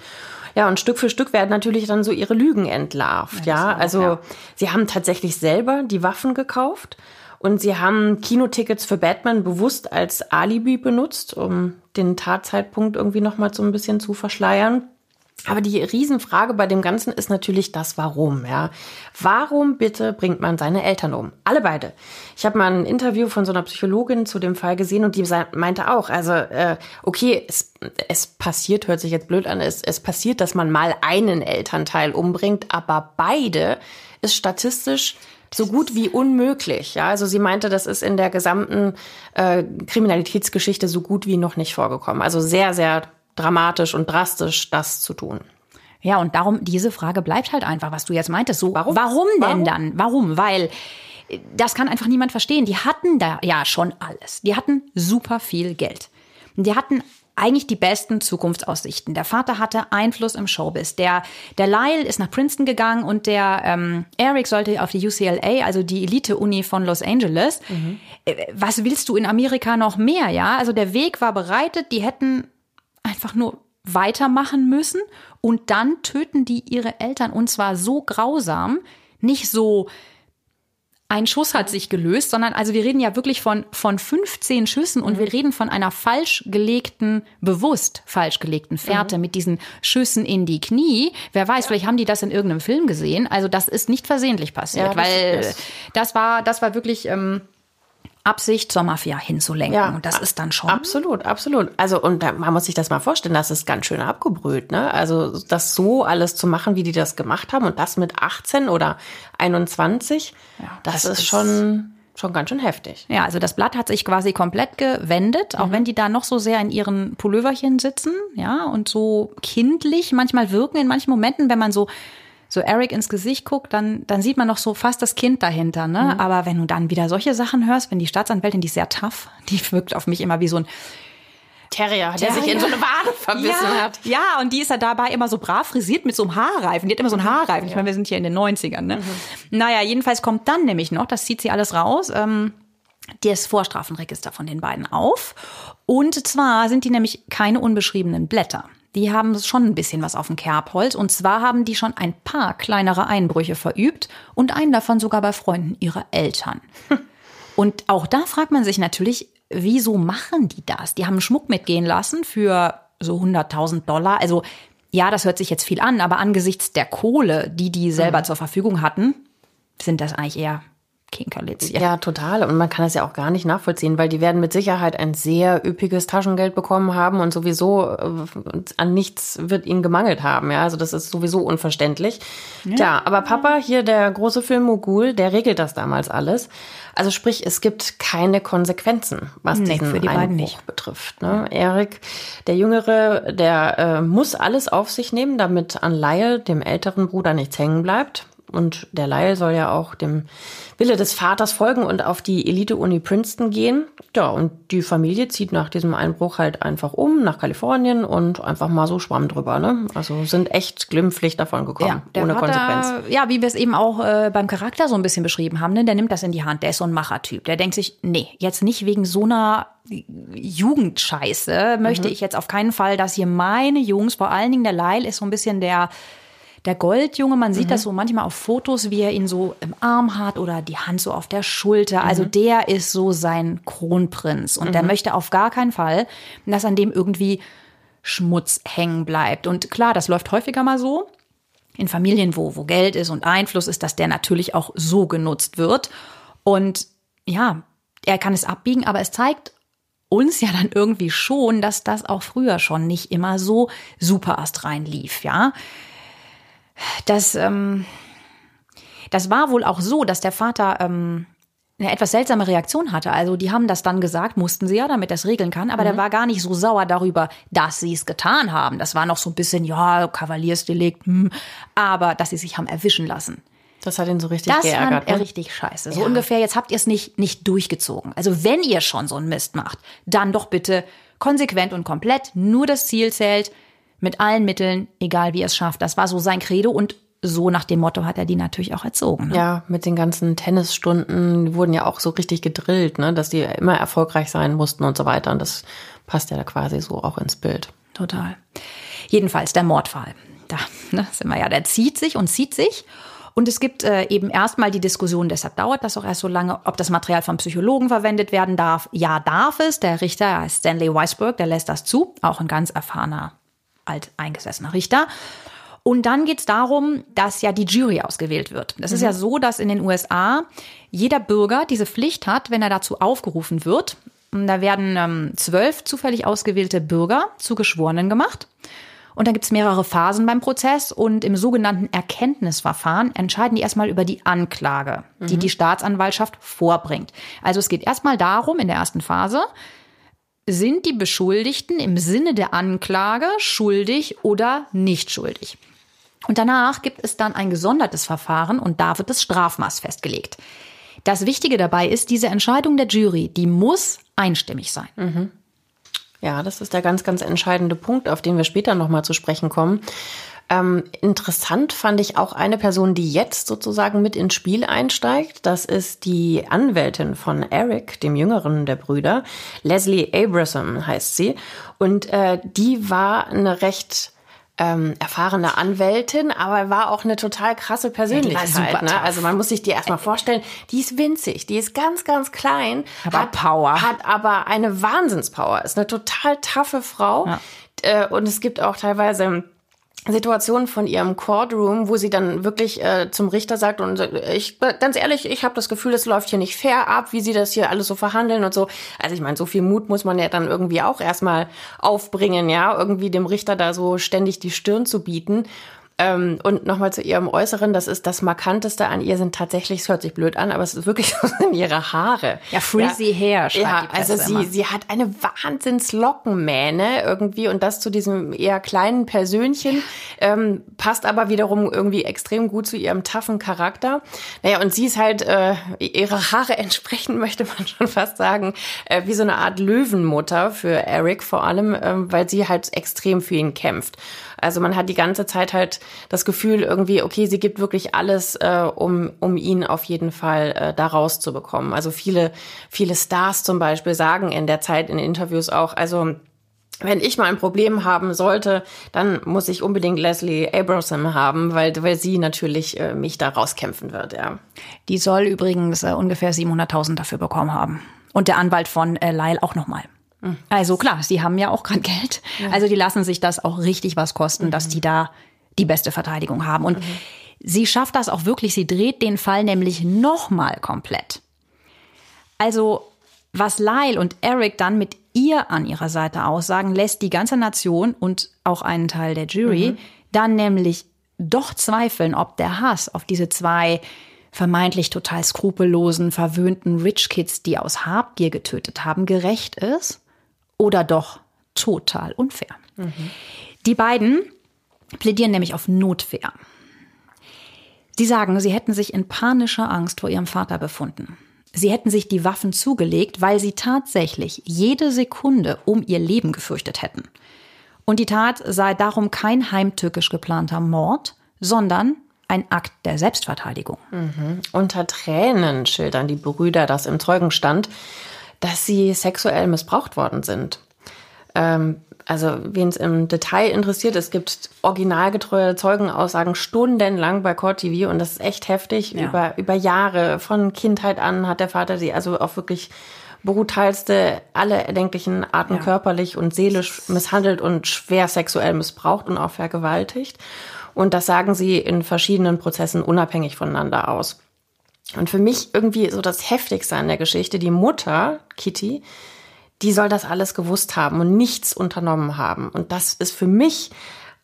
Ja, und Stück für Stück werden natürlich dann so ihre Lügen entlarvt. Ja, also sie haben tatsächlich selber die Waffen gekauft und sie haben Kinotickets für Batman bewusst als Alibi benutzt, um den Tatzeitpunkt irgendwie noch mal so ein bisschen zu verschleiern. Aber die Riesenfrage bei dem Ganzen ist natürlich das Warum, ja. Warum bitte bringt man seine Eltern um? Alle beide. Ich habe mal ein Interview von so einer Psychologin zu dem Fall gesehen und die meinte auch, also äh, okay, es, es passiert, hört sich jetzt blöd an, es, es passiert, dass man mal einen Elternteil umbringt, aber beide ist statistisch so gut wie unmöglich. Ja, also sie meinte, das ist in der gesamten äh, Kriminalitätsgeschichte so gut wie noch nicht vorgekommen. Also sehr, sehr dramatisch und drastisch, das zu tun. Ja, und darum, diese Frage bleibt halt einfach, was du jetzt meintest. So, Warum? warum, denn Warum? dann? Warum? Weil äh, das kann einfach niemand verstehen. Die hatten da ja schon alles. Die hatten super viel Geld. Die hatten eigentlich die besten Zukunftsaussichten. Der Vater hatte Einfluss im Showbiz. Der, der Lyle ist nach Princeton gegangen und der ähm, Eric sollte auf die UCLA, also die Elite-Uni von Los Angeles. Äh, Was willst du in Amerika noch mehr, ja? Also der Weg war bereitet, die hätten einfach nur weitermachen müssen und dann töten die ihre Eltern und zwar so grausam, nicht so ein Schuss hat sich gelöst, sondern also wir reden ja wirklich von, von 15 Schüssen und wir reden von einer falsch gelegten, bewusst falsch gelegten Fährte mit diesen Schüssen in die Knie. Wer weiß, vielleicht haben die das in irgendeinem Film gesehen. Also das ist nicht versehentlich passiert, Ja, das- weil das- das war, das war wirklich ähm, Absicht zur Mafia hinzulenken. und das ist dann schon. Absolut, absolut. Also, und da, man muss sich das mal vorstellen, das ist ganz schön abgebrüht, ne? Also, das so alles zu machen, wie die das gemacht haben und das mit 18 oder 21, das, das ist, ist- schon, schon ganz schön heftig. Ja, also das Blatt hat sich quasi komplett gewendet, auch wenn die da noch so sehr in ihren Pulloverchen sitzen, ja, und so kindlich manchmal wirken in manchen Momenten, wenn man so so Eric ins Gesicht guckt, dann dann sieht man noch so fast das Kind dahinter, ne? Aber wenn du dann wieder solche Sachen hörst, wenn die Staatsanwältin, die ist sehr tough, die wirkt auf mich immer wie so ein Terrier, der sich in so eine Wade verbissen ja, hat. Ja, und die ist ja dabei immer so brav frisiert mit so einem Haarreifen. Die hat immer so einen Haarreifen. Ich meine, wir sind hier in den 90ern, ne? Naja, jedenfalls kommt dann nämlich noch, das zieht sie alles raus, ähm, das Vorstrafenregister von den beiden auf. Und zwar sind die nämlich keine unbeschriebenen Blätter. Die haben schon ein bisschen was auf dem Kerbholz. Und zwar haben die schon ein paar kleinere Einbrüche verübt und einen davon sogar bei Freunden ihrer Eltern. Und auch da fragt man sich natürlich, wieso machen die das? Die haben Schmuck mitgehen lassen für so 100.000 Dollar. Also ja, das hört sich jetzt viel an, aber angesichts der Kohle, die die selber zur Verfügung hatten, sind das eigentlich eher Kinkerlitzchen. Ja, total. Und man kann das ja auch gar nicht nachvollziehen, weil die werden mit Sicherheit ein sehr üppiges Taschengeld bekommen haben und sowieso äh, an nichts wird ihnen gemangelt haben. Ja, also das ist sowieso unverständlich. Tja, aber Papa, hier der große Filmmogul, der regelt das damals alles. Also sprich, es gibt keine Konsequenzen, was Nee, diesen für die Einbruch nicht. betrifft. Ne? Erik, der Jüngere, der äh, muss alles auf sich nehmen, damit an Lyle, dem älteren Bruder, nichts hängen bleibt. Und der Lyle soll ja auch dem Wille des Vaters folgen und auf die Elite-Uni Princeton gehen. Ja, und die Familie zieht nach diesem Einbruch halt einfach um nach Kalifornien und einfach mal so schwamm drüber. Ne? Also sind echt glimpflich davon gekommen, der ohne Vater, Konsequenz. Ja, wie wir es eben auch äh, beim Charakter so ein bisschen beschrieben haben, ne? der nimmt das in die Hand, der ist so ein Machertyp. Der denkt sich, nee, jetzt nicht wegen so einer Jugendscheiße möchte ich jetzt auf keinen Fall, dass hier meine Jungs, vor allen Dingen der Lyle ist so ein bisschen der der Goldjunge, man sieht das so manchmal auf Fotos, wie er ihn so im Arm hat oder die Hand so auf der Schulter. Also der ist so sein Kronprinz und der möchte auf gar keinen Fall, dass an dem irgendwie Schmutz hängen bleibt. Und klar, das läuft häufiger mal so. in Familien, wo, wo Geld ist und Einfluss ist, dass der natürlich auch so genutzt wird. Und ja, er kann es abbiegen, aber es zeigt uns ja dann irgendwie schon, dass das auch früher schon nicht immer so super astrein lief, ja. Das, ähm, das war wohl auch so, dass der Vater ähm, eine etwas seltsame Reaktion hatte. Also die haben das dann gesagt, mussten sie ja, damit das regeln kann, aber der war gar nicht so sauer darüber, dass sie es getan haben. Das war noch so ein bisschen, ja, Kavaliersdelikt, hm, aber dass sie sich haben erwischen lassen. Das hat ihn so richtig Das geärgert. fand er ne? richtig scheiße. So Ja. ungefähr, jetzt habt ihr es nicht, nicht durchgezogen. Also wenn ihr schon so einen Mist macht, dann doch bitte konsequent und komplett, nur das Ziel zählt, mit allen Mitteln, egal wie ihr es schafft. Das war so sein Credo und so nach dem Motto hat er die natürlich auch erzogen. Ne? Ja, mit den ganzen Tennisstunden die wurden ja auch so richtig gedrillt, ne, dass die immer erfolgreich sein mussten und so weiter. Und das passt ja da quasi so auch ins Bild. Total. Jedenfalls der Mordfall. Da ne, sind wir ja, der zieht sich und zieht sich. Und es gibt äh, eben erstmal die Diskussion, deshalb dauert das auch erst so lange, ob das Material vom Psychologen verwendet werden darf. Ja, darf es. Der Richter er heißt Stanley Weisberg, der lässt das zu. Auch ein ganz erfahrener, alteingesessener Richter. Und dann geht's darum, dass ja die Jury ausgewählt wird. Das ist ja so, dass in den USA jeder Bürger diese Pflicht hat, wenn er dazu aufgerufen wird. Und da werden ähm, zwölf zufällig ausgewählte Bürger zu Geschworenen gemacht. Und dann gibt's mehrere Phasen beim Prozess und im sogenannten Erkenntnisverfahren entscheiden die erstmal über die Anklage, die die Staatsanwaltschaft vorbringt. Also es geht erstmal darum, in der ersten Phase, sind die Beschuldigten im Sinne der Anklage schuldig oder nicht schuldig? Und danach gibt es dann ein gesondertes Verfahren und da wird das Strafmaß festgelegt. Das Wichtige dabei ist, diese Entscheidung der Jury, die muss einstimmig sein. Ja, das ist der ganz, ganz entscheidende Punkt, auf den wir später nochmal zu sprechen kommen. Ähm, interessant fand ich auch eine Person, die jetzt sozusagen mit ins Spiel einsteigt. Das ist die Anwältin von Eric, dem jüngeren der Brüder. Leslie Abraham heißt sie. Und äh, die war eine recht ähm, erfahrene Anwältin, aber war auch eine total krasse Persönlichkeit. super ne? Also man muss sich die erstmal vorstellen, die ist winzig, die ist ganz, ganz klein, Aber hat Power. hat aber eine Wahnsinnspower, ist eine total taffe Frau. Ja. Äh, und es gibt auch teilweise Situationen von ihrem Courtroom, wo sie dann wirklich äh, zum Richter sagt und ich ganz ehrlich, ich habe das Gefühl, es läuft hier nicht fair ab, wie sie das hier alles so verhandeln und so. Also ich meine, so viel Mut muss man ja dann irgendwie auch erstmal aufbringen, ja, irgendwie dem Richter da so ständig die Stirn zu bieten. Ähm, und nochmal zu ihrem Äußeren, das ist das Markanteste an ihr sind tatsächlich, es hört sich blöd an, aber es ist wirklich so sind ihre Haare. Ja, frizzy hair, schreibt Ja, also sie, immer. sie hat eine Wahnsinnslockenmähne irgendwie und das zu diesem eher kleinen Persönchen, ähm, passt aber wiederum irgendwie extrem gut zu ihrem taffen Charakter. Naja, und sie ist halt, äh, ihre Haare entsprechen, möchte man schon fast sagen, äh, wie so eine Art Löwenmutter für Eric vor allem, ähm, weil sie halt extrem für ihn kämpft. Also man hat die ganze Zeit halt das Gefühl irgendwie, okay, sie gibt wirklich alles, äh, um, um ihn auf jeden Fall äh, da rauszubekommen. Also viele, viele Stars zum Beispiel sagen in der Zeit in Interviews auch, also wenn ich mal ein Problem haben sollte, dann muss ich unbedingt Leslie Abraham haben, weil, weil sie natürlich äh, mich da rauskämpfen wird, ja. Die soll übrigens äh, ungefähr 700.000 dafür bekommen haben. Und der Anwalt von äh, Lyle auch nochmal. Also klar, sie haben ja auch gerade Geld. Also die lassen sich das auch richtig was kosten, dass die da die beste Verteidigung haben. Und sie schafft das auch wirklich. Sie dreht den Fall nämlich nochmal komplett. Also was Lyle und Eric dann mit ihr an ihrer Seite aussagen, lässt die ganze Nation und auch einen Teil der Jury dann nämlich doch zweifeln, ob der Hass auf diese zwei vermeintlich total skrupellosen, verwöhnten Rich Kids, die aus Habgier getötet haben, gerecht ist oder doch total unfair. Die beiden plädieren nämlich auf Notwehr. Sie sagen, sie hätten sich in panischer Angst vor ihrem Vater befunden. Sie hätten sich die Waffen zugelegt, weil sie tatsächlich jede Sekunde um ihr Leben gefürchtet hätten. Und die Tat sei darum kein heimtückisch geplanter Mord, sondern ein Akt der Selbstverteidigung. Unter Tränen schildern die Brüder das im Zeugenstand, dass sie sexuell missbraucht worden sind. Ähm, also, wen es im Detail interessiert, es gibt originalgetreue Zeugenaussagen stundenlang bei Court TV und das ist echt heftig. Ja. Über, über Jahre, von Kindheit an hat der Vater sie also auf wirklich brutalste, alle erdenklichen Arten Ja. körperlich und seelisch misshandelt und schwer sexuell missbraucht und auch vergewaltigt. Und das sagen sie in verschiedenen Prozessen unabhängig voneinander aus. Und für mich irgendwie so das Heftigste an der Geschichte, die Mutter, Kitty, die soll das alles gewusst haben und nichts unternommen haben. Und das ist für mich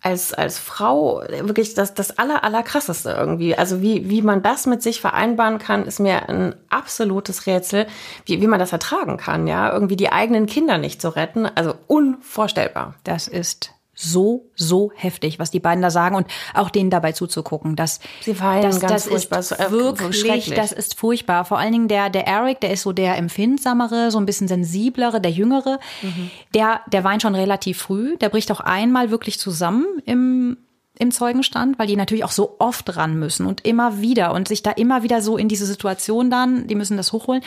als, als Frau wirklich das, das aller, aller krasseste irgendwie. Also wie, wie man das mit sich vereinbaren kann, ist mir ein absolutes Rätsel, wie, wie man das ertragen kann, ja. Irgendwie die eigenen Kinder nicht zu retten. Also unvorstellbar. Das ist so, so heftig, was die beiden da sagen und auch denen dabei zuzugucken. Das, Sie weinen das, ganz das furchtbar, ist so, äh, wirklich, das ist furchtbar. Vor allen Dingen der, der Eric, der ist so der empfindsamere, so ein bisschen sensiblere, der jüngere. Mhm. Der, der weint schon relativ früh. Der bricht auch einmal wirklich zusammen im, im Zeugenstand, weil die natürlich auch so oft ran müssen und immer wieder und sich da immer wieder so in diese Situation dann, die müssen das hochholen.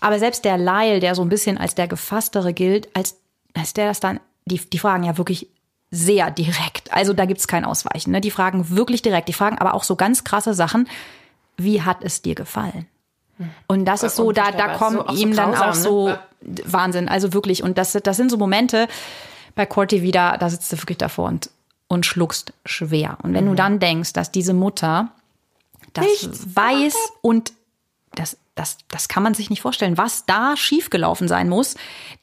Aber selbst der Lyle, der so ein bisschen als der Gefasstere gilt, als, als der das dann, die, die fragen ja wirklich sehr direkt. Also da gibt's kein Ausweichen. Ne? Die fragen wirklich direkt. Die fragen aber auch so ganz krasse Sachen. Wie hat es dir gefallen? Und das ist so, da, da kommen So- auch so ihm dann auch so ne? Wahnsinn. Also wirklich. Und das, das sind so Momente bei Corti wieder, da sitzt du wirklich davor und, und schluckst schwer. Und wenn du dann denkst, dass diese Mutter das weiß und das, das, das kann man sich nicht vorstellen, was da schiefgelaufen sein muss,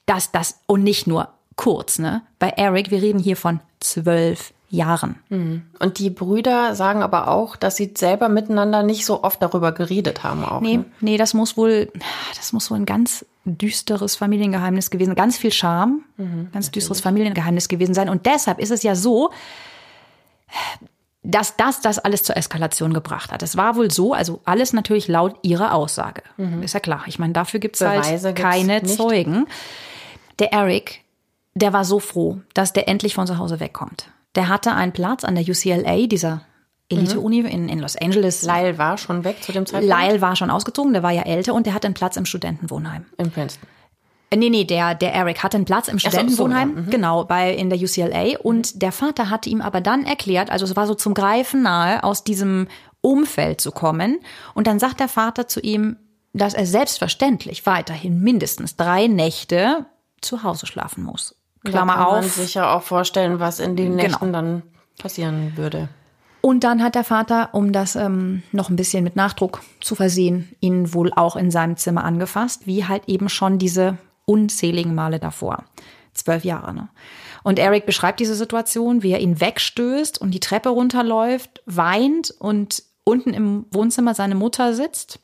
dass das, und nicht nur kurz, ne? Bei Eric, wir reden hier von zwölf Jahren. Und die Brüder sagen aber auch, dass sie selber miteinander nicht so oft darüber geredet haben auch. Nee, Ne? nee, das muss wohl, das muss wohl ein ganz düsteres Familiengeheimnis gewesen, ganz viel Scham, ganz düsteres Familiengeheimnis gewesen sein. Und deshalb ist es ja so, dass das das alles zur Eskalation gebracht hat. Es war wohl so, also alles natürlich laut ihrer Aussage. Ist ja klar. Ich meine, dafür gibt's Beweise halt keine. Zeugen. Der Eric, der war so froh, dass der endlich von zu Hause wegkommt. Der hatte einen Platz an der UCLA, dieser Elite-Uni in, in Los Angeles. Lyle war schon weg zu dem Zeitpunkt. Lyle war schon ausgezogen, der war ja älter und der hatte einen Platz im Studentenwohnheim. In Princeton. Äh, Nee, nee, der, der Eric hatte einen Platz im so, Studentenwohnheim, so, ja, genau, bei, in der UCLA. Und der Vater hatte ihm aber dann erklärt, also es war so zum Greifen nahe, aus diesem Umfeld zu kommen. Und dann sagt der Vater zu ihm, dass er selbstverständlich weiterhin mindestens drei Nächte zu Hause schlafen muss. Klammer da kann man auf. sich ja auch vorstellen, was in den Genau. Nächten dann passieren würde. Und dann hat der Vater, um das ähm, noch ein bisschen mit Nachdruck zu versehen, ihn wohl auch in seinem Zimmer angefasst, wie halt eben schon diese unzähligen Male davor. Zwölf Jahre, ne? Und Eric beschreibt diese Situation, wie er ihn wegstößt und die Treppe runterläuft, weint und unten im Wohnzimmer seine Mutter sitzt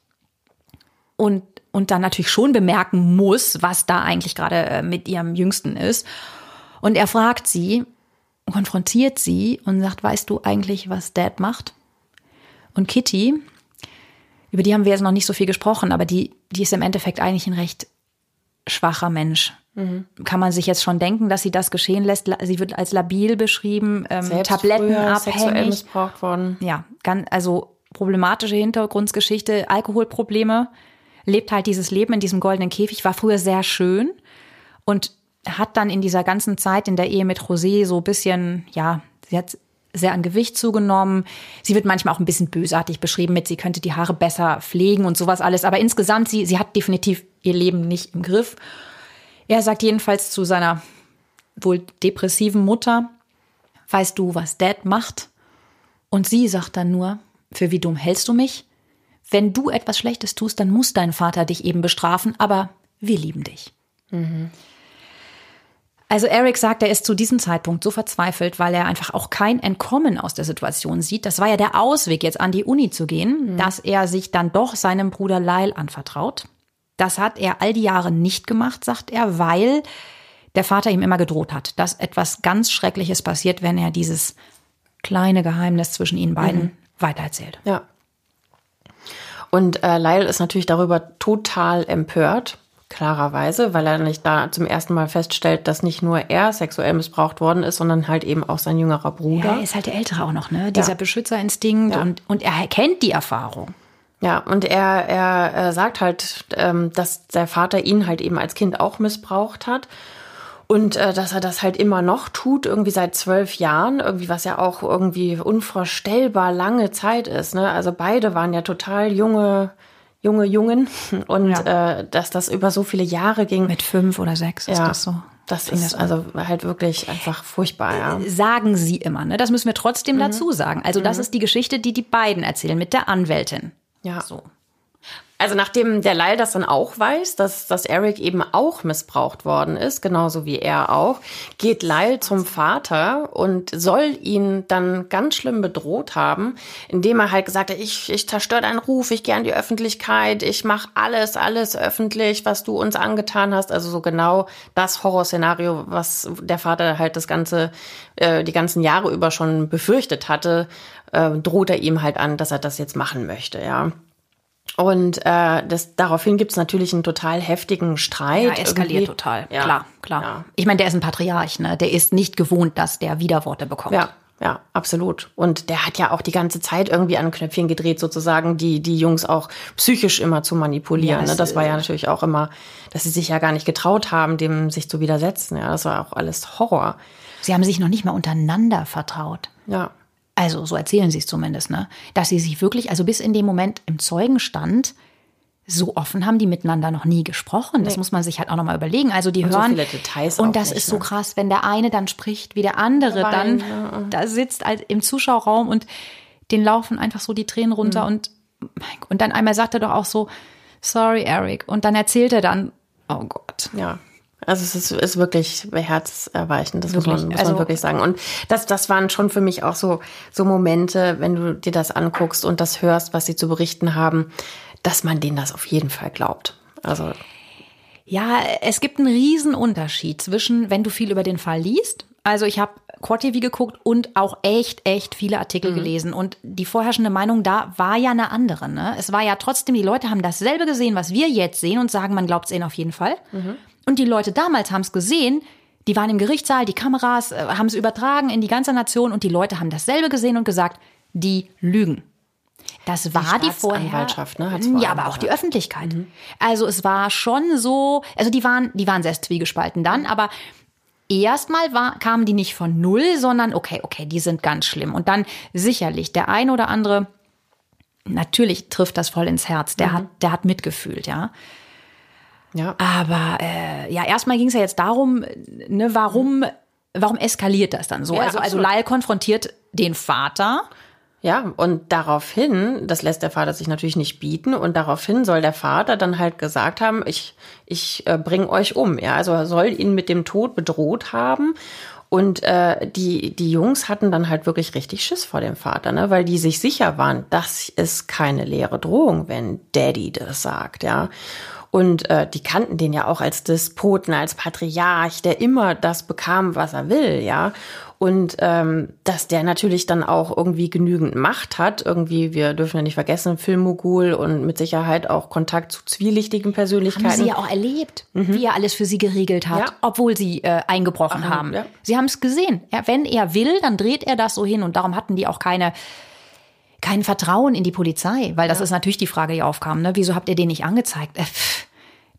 und, und dann natürlich schon bemerken muss, was da eigentlich gerade äh, mit ihrem Jüngsten ist. Und er fragt sie, konfrontiert sie und sagt, weißt du eigentlich, was Dad macht? Und Kitty, über die haben wir jetzt noch nicht so viel gesprochen, aber die, die ist im Endeffekt eigentlich ein recht schwacher Mensch. Kann man sich jetzt schon denken, dass sie das geschehen lässt? Sie wird als labil beschrieben, ähm, Selbst tablettenabhängig. missbraucht worden. Ja, ganz, also problematische Hintergrundgeschichte, Alkoholprobleme, lebt halt dieses Leben in diesem goldenen Käfig, war früher sehr schön und hat dann in dieser ganzen Zeit in der Ehe mit José so ein bisschen, ja, sie hat sehr an Gewicht zugenommen. Sie wird manchmal auch ein bisschen bösartig beschrieben mit, sie könnte die Haare besser pflegen und sowas alles. Aber insgesamt, sie, sie hat definitiv ihr Leben nicht im Griff. Er sagt jedenfalls zu seiner wohl depressiven Mutter, weißt du, was Dad macht? Und sie sagt dann nur, für wie dumm hältst du mich? Wenn du etwas Schlechtes tust, dann muss dein Vater dich eben bestrafen, aber wir lieben dich. Also Eric sagt, er ist zu diesem Zeitpunkt so verzweifelt, weil er einfach auch kein Entkommen aus der Situation sieht. Das war ja der Ausweg, jetzt an die Uni zu gehen, dass er sich dann doch seinem Bruder Lyle anvertraut. Das hat er all die Jahre nicht gemacht, sagt er, weil der Vater ihm immer gedroht hat, dass etwas ganz Schreckliches passiert, wenn er dieses kleine Geheimnis zwischen ihnen beiden weitererzählt. Ja. Und äh, Lyle ist natürlich darüber total empört, klarerweise, weil er nicht da zum ersten Mal feststellt, dass nicht nur er sexuell missbraucht worden ist, sondern halt eben auch sein jüngerer Bruder. Ja, er ist halt der Ältere auch noch, ne? Dieser Ja. Beschützerinstinkt Ja. und, und er kennt die Erfahrung. Ja, und er, er äh, sagt halt, ähm, dass der Vater ihn halt eben als Kind auch missbraucht hat. Und äh, dass er das halt immer noch tut, irgendwie seit zwölf Jahren, irgendwie, was ja auch irgendwie unvorstellbar lange Zeit ist. Ne? Also beide waren ja total junge, junge Jungen. Und Ja. äh, dass das über so viele Jahre ging. Mit fünf oder sechs ist Ja. das so. Das ist also halt wirklich einfach furchtbar, ja. Sagen sie immer, ne? Das müssen wir Mhm. trotzdem dazu sagen. Also das ist die Geschichte, die die beiden erzählen mit der Anwältin. Ja. So. Also nachdem der Lyle das dann auch weiß, dass, dass Eric eben auch missbraucht worden ist, genauso wie er auch, geht Lyle zum Vater und soll ihn dann ganz schlimm bedroht haben, indem er halt gesagt hat, ich, ich zerstöre deinen Ruf, ich gehe an die Öffentlichkeit, ich mache alles, alles öffentlich, was du uns angetan hast. Also so genau das Horrorszenario, was der Vater halt das ganze, äh, die ganzen Jahre über schon befürchtet hatte, äh, droht er ihm halt an, dass er das jetzt machen möchte, ja. Und äh, das, daraufhin gibt's natürlich einen total heftigen Streit. Ja, eskaliert irgendwie. total. Ja, Klar, klar. Ja. Ich meine, der ist ein Patriarch, ne? Der ist nicht gewohnt, dass der Widerworte bekommt. Ja, ja, absolut. Und der hat ja auch die ganze Zeit irgendwie an Knöpfchen gedreht, sozusagen, die, die Jungs auch psychisch immer zu manipulieren. Ja, ne? Das war ja natürlich auch immer, dass sie sich ja gar nicht getraut haben, dem sich zu widersetzen. Ja, das war auch alles Horror. Sie haben sich noch nicht mal untereinander vertraut. Ja. Also, so erzählen sie es zumindest, ne? Dass sie sich wirklich, also bis in dem Moment im Zeugenstand, so offen haben die miteinander noch nie gesprochen. Das muss man sich halt auch nochmal überlegen. Also die Und so hören. Details und das nicht, ist so ne? krass, wenn der eine dann spricht, wie der andere Weinen, dann da sitzt als im Zuschauerraum und den laufen einfach so die Tränen runter Mhm. und und dann einmal sagt er doch auch so, sorry, Eric. Und dann erzählt er dann, oh Gott. Ja. Also es ist, ist wirklich herzerweichend, das muss, Wirklich. man, muss Also- man wirklich sagen. Und das, das waren schon für mich auch so, so Momente, wenn du dir das anguckst und das hörst, was sie zu berichten haben, dass man denen das auf jeden Fall glaubt. Also Ja, es gibt einen riesen Unterschied zwischen, wenn du viel über den Fall liest. Also ich habe Quad TV geguckt und auch echt, echt viele Artikel gelesen. Und die vorherrschende Meinung da war ja eine andere. Ne? Es war ja trotzdem, die Leute haben dasselbe gesehen, was wir jetzt sehen und sagen, man glaubt es ihnen auf jeden Fall. Und die Leute damals haben es gesehen, die waren im Gerichtssaal, die Kameras äh, haben es übertragen in die ganze Nation und die Leute haben dasselbe gesehen und gesagt, die lügen. Das war die, vorher. Staatsanwaltschaft, ne, hat's vor ja, aber auch die. Öffentlichkeit. Also es war schon so, also die waren, die waren sehr zwiegespalten dann, aber erstmal war, kamen die nicht von null, sondern okay, okay, die sind ganz schlimm. Und dann sicherlich der ein oder andere, natürlich trifft das voll ins Herz. Der hat, der hat mitgefühlt, ja. Ja, Aber äh, ja, erstmal ging es ja jetzt darum, ne, warum, warum eskaliert das dann so? Ja, also, also. Lyle konfrontiert den Vater. Ja, und daraufhin, das lässt der Vater sich natürlich nicht bieten, und daraufhin soll der Vater dann halt gesagt haben, ich, ich äh, bringe euch um. Ja, also er soll ihn mit dem Tod bedroht haben. Und äh, die, die Jungs hatten dann halt wirklich richtig Schiss vor dem Vater, ne? weil die sich sicher waren, das ist keine leere Drohung, wenn Daddy das sagt, ja. Und äh, die kannten den ja auch als Despoten, als Patriarch, der immer das bekam, was er will, ja. Und ähm, dass der natürlich dann auch irgendwie genügend Macht hat, irgendwie, wir dürfen ja nicht vergessen, Filmmogul und mit Sicherheit auch Kontakt zu zwielichtigen Persönlichkeiten. Haben sie ja auch erlebt, wie er alles für sie geregelt hat, Ja. obwohl sie äh, eingebrochen Ach, haben. ja. Sie haben es gesehen. Er, wenn er will, dann dreht er das so hin und darum hatten die auch keine kein Vertrauen in die Polizei, weil das ist natürlich die Frage, die aufkam. Ne? Wieso habt ihr den nicht angezeigt? Äh,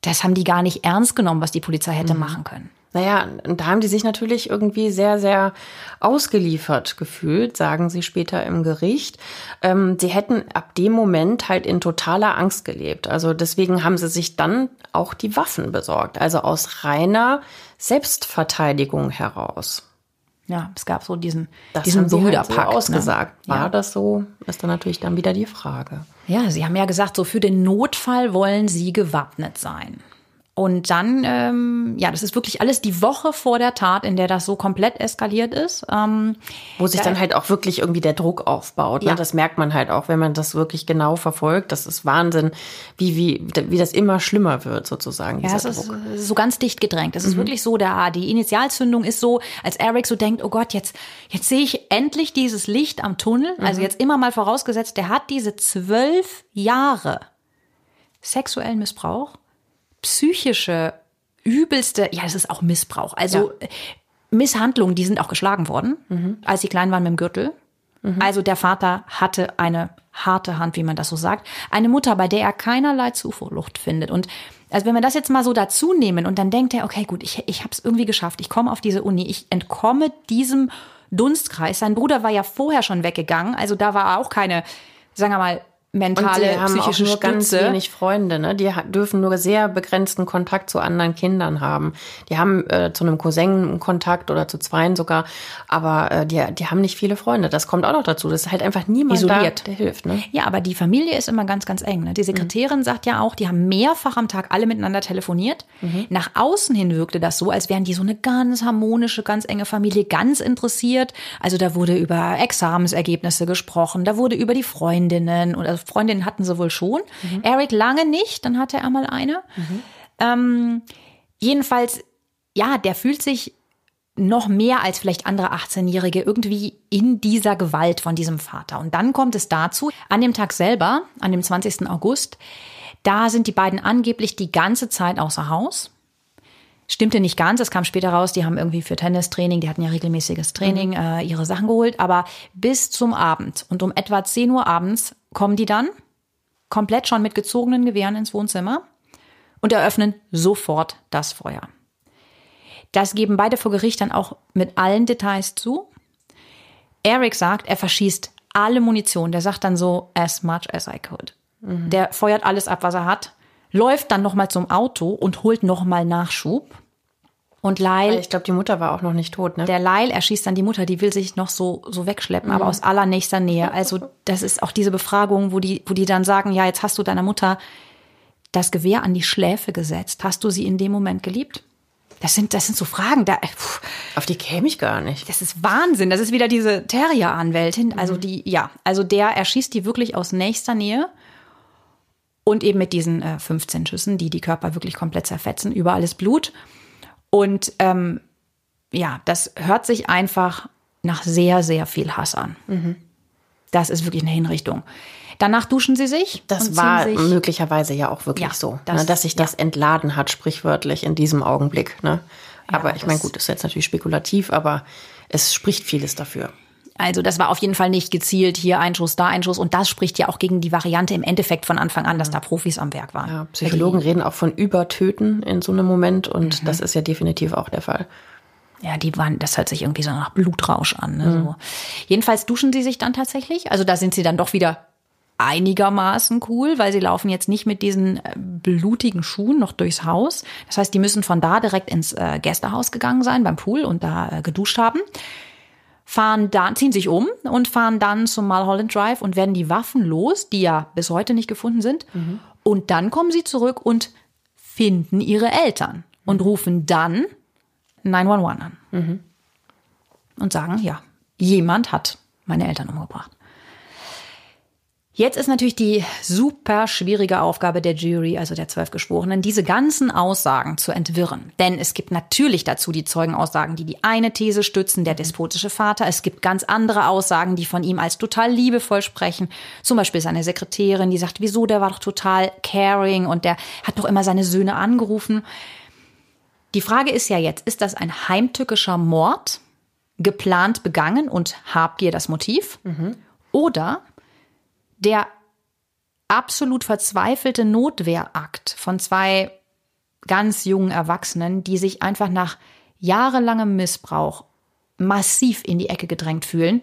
das haben die gar nicht ernst genommen, was die Polizei hätte Mhm. machen können. Naja, und da haben die sich natürlich irgendwie sehr, sehr ausgeliefert gefühlt, sagen sie später im Gericht. Ähm, sie hätten ab dem Moment halt in totaler Angst gelebt. Also deswegen haben sie sich dann auch die Waffen besorgt. Also aus reiner Selbstverteidigung heraus. Ja, es gab so diesen, Das diesen sie halt so Brüderpakt. ne? ausgesagt. War Ja. das so? Ist dann natürlich dann wieder die Frage. Ja, Sie haben ja gesagt, so für den Notfall wollen Sie gewappnet sein. Und dann, ähm, ja, das ist wirklich alles die Woche vor der Tat, in der das so komplett eskaliert ist. Ähm, Wo sich dann halt auch wirklich irgendwie der Druck aufbaut. Ne? Ja. Das merkt man halt auch, wenn man das wirklich genau verfolgt. Das ist Wahnsinn, wie, wie, wie das immer schlimmer wird, sozusagen. ja, es ist so ganz dicht gedrängt. Es ist wirklich so, da die Initialzündung ist so, als Eric so denkt, oh Gott, jetzt, jetzt sehe ich endlich dieses Licht am Tunnel. Also jetzt immer mal vorausgesetzt, der hat diese zwölf Jahre sexuellen Missbrauch, psychische, übelste, ja, es ist auch Missbrauch. Also äh, Misshandlungen, die sind auch geschlagen worden, als sie klein waren mit dem Gürtel. Also der Vater hatte eine harte Hand, wie man das so sagt. Eine Mutter, bei der er keinerlei Zuflucht findet. Und also wenn wir das jetzt mal so dazu nehmen und dann denkt er, okay, gut, ich, ich habe es irgendwie geschafft. Ich komme auf diese Uni. Ich entkomme diesem Dunstkreis. Sein Bruder war ja vorher schon weggegangen. Also da war auch keine, sagen wir mal, mentale, die haben psychische auch nur ganz Stütze. wenig Freunde, ne? Die dürfen nur sehr begrenzten Kontakt zu anderen Kindern haben. Die haben äh, zu einem Cousin Kontakt oder zu zweien sogar, aber äh, die, die haben nicht viele Freunde. Das kommt auch noch dazu. Das ist halt einfach niemand Isoliert. da, der hilft, ne? Ja, aber die Familie ist immer ganz, ganz eng. Ne? Die Sekretärin sagt ja auch, die haben mehrfach am Tag alle miteinander telefoniert. Nach außen hin wirkte das so, als wären die so eine ganz harmonische, ganz enge Familie, ganz interessiert. Also da wurde über Examensergebnisse gesprochen, da wurde über die Freundinnen und also Freundinnen hatten sie wohl schon. Eric lange nicht, dann hatte er mal eine. Ähm, jedenfalls, ja, der fühlt sich noch mehr als vielleicht andere 18-Jährige irgendwie in dieser Gewalt von diesem Vater. Und dann kommt es dazu, an dem Tag selber, an dem 20. August, da sind die beiden angeblich die ganze Zeit außer Haus. Stimmte nicht ganz, es kam später raus, die haben irgendwie für Tennistraining, die hatten ja regelmäßiges Training, äh, ihre Sachen geholt, aber bis zum Abend und um etwa 10 Uhr abends kommen die dann komplett schon mit gezogenen Gewehren ins Wohnzimmer und eröffnen sofort das Feuer. Das geben beide vor Gericht dann auch mit allen Details zu. Eric sagt, er verschießt alle Munition. Der sagt dann so, as much as I could. Der feuert alles ab, was er hat, läuft dann nochmal zum Auto und holt nochmal Nachschub. Und Lyle, Ich glaube, die Mutter war auch noch nicht tot, ne? der Lyle erschießt dann die Mutter, die will sich noch so, so wegschleppen, aber aus allernächster Nähe. Also das ist auch diese Befragung, wo die, wo die dann sagen, ja, jetzt hast du deiner Mutter das Gewehr an die Schläfe gesetzt. Hast du sie in dem Moment geliebt? Das sind, das sind so Fragen, da, pff, Auf die käme ich gar nicht. das ist Wahnsinn. Das ist wieder diese Terrier-Anwältin. Also die, ja, also der erschießt die wirklich aus nächster Nähe. Und eben mit diesen äh, 15 Schüssen, die die Körper wirklich komplett zerfetzen. Überall ist Blut. Und ähm, ja, das hört sich einfach nach sehr, sehr viel Hass an. Das ist wirklich eine Hinrichtung. Danach duschen sie sich. Das war sich, möglicherweise ja auch wirklich Ja, so, das- ne, dass sich das entladen hat, sprichwörtlich in diesem Augenblick. Ne? Aber ich meine, gut, das ist jetzt natürlich spekulativ, aber es spricht vieles dafür. Also das war auf jeden Fall nicht gezielt, hier ein Schuss, da ein Schuss. Und das spricht ja auch gegen die Variante im Endeffekt von Anfang an, dass da Profis am Werk waren. Ja, Psychologen reden auch von Übertöten in so einem Moment und Mhm. das ist ja definitiv auch der Fall. Ja, die waren, das hört sich irgendwie so nach Blutrausch an. Ne? So. Jedenfalls duschen sie sich dann tatsächlich. Also da sind sie dann doch wieder einigermaßen cool, weil sie laufen jetzt nicht mit diesen äh, blutigen Schuhen noch durchs Haus. Das heißt, die müssen von da direkt ins äh, Gästehaus gegangen sein, beim Pool und da äh, geduscht haben. Fahren dann, ziehen sich um und fahren dann zum Mulholland Drive und werden die Waffen los, die ja bis heute nicht gefunden sind. Und dann kommen sie zurück und finden ihre Eltern und rufen dann 911 an. Und sagen, ja, jemand hat meine Eltern umgebracht. Jetzt ist natürlich die super schwierige Aufgabe der Jury, also der zwölf Geschworenen, diese ganzen Aussagen zu entwirren. Denn es gibt natürlich dazu die Zeugenaussagen, die die eine These stützen, der despotische Vater. Es gibt ganz andere Aussagen, die von ihm als total liebevoll sprechen. Zum Beispiel seine Sekretärin, die sagt, wieso, der war doch total caring und der hat doch immer seine Söhne angerufen. Die Frage ist ja jetzt, ist das ein heimtückischer Mord, geplant begangen und Habgier das Motiv? Oder der absolut verzweifelte Notwehrakt von zwei ganz jungen Erwachsenen, die sich einfach nach jahrelangem Missbrauch massiv in die Ecke gedrängt fühlen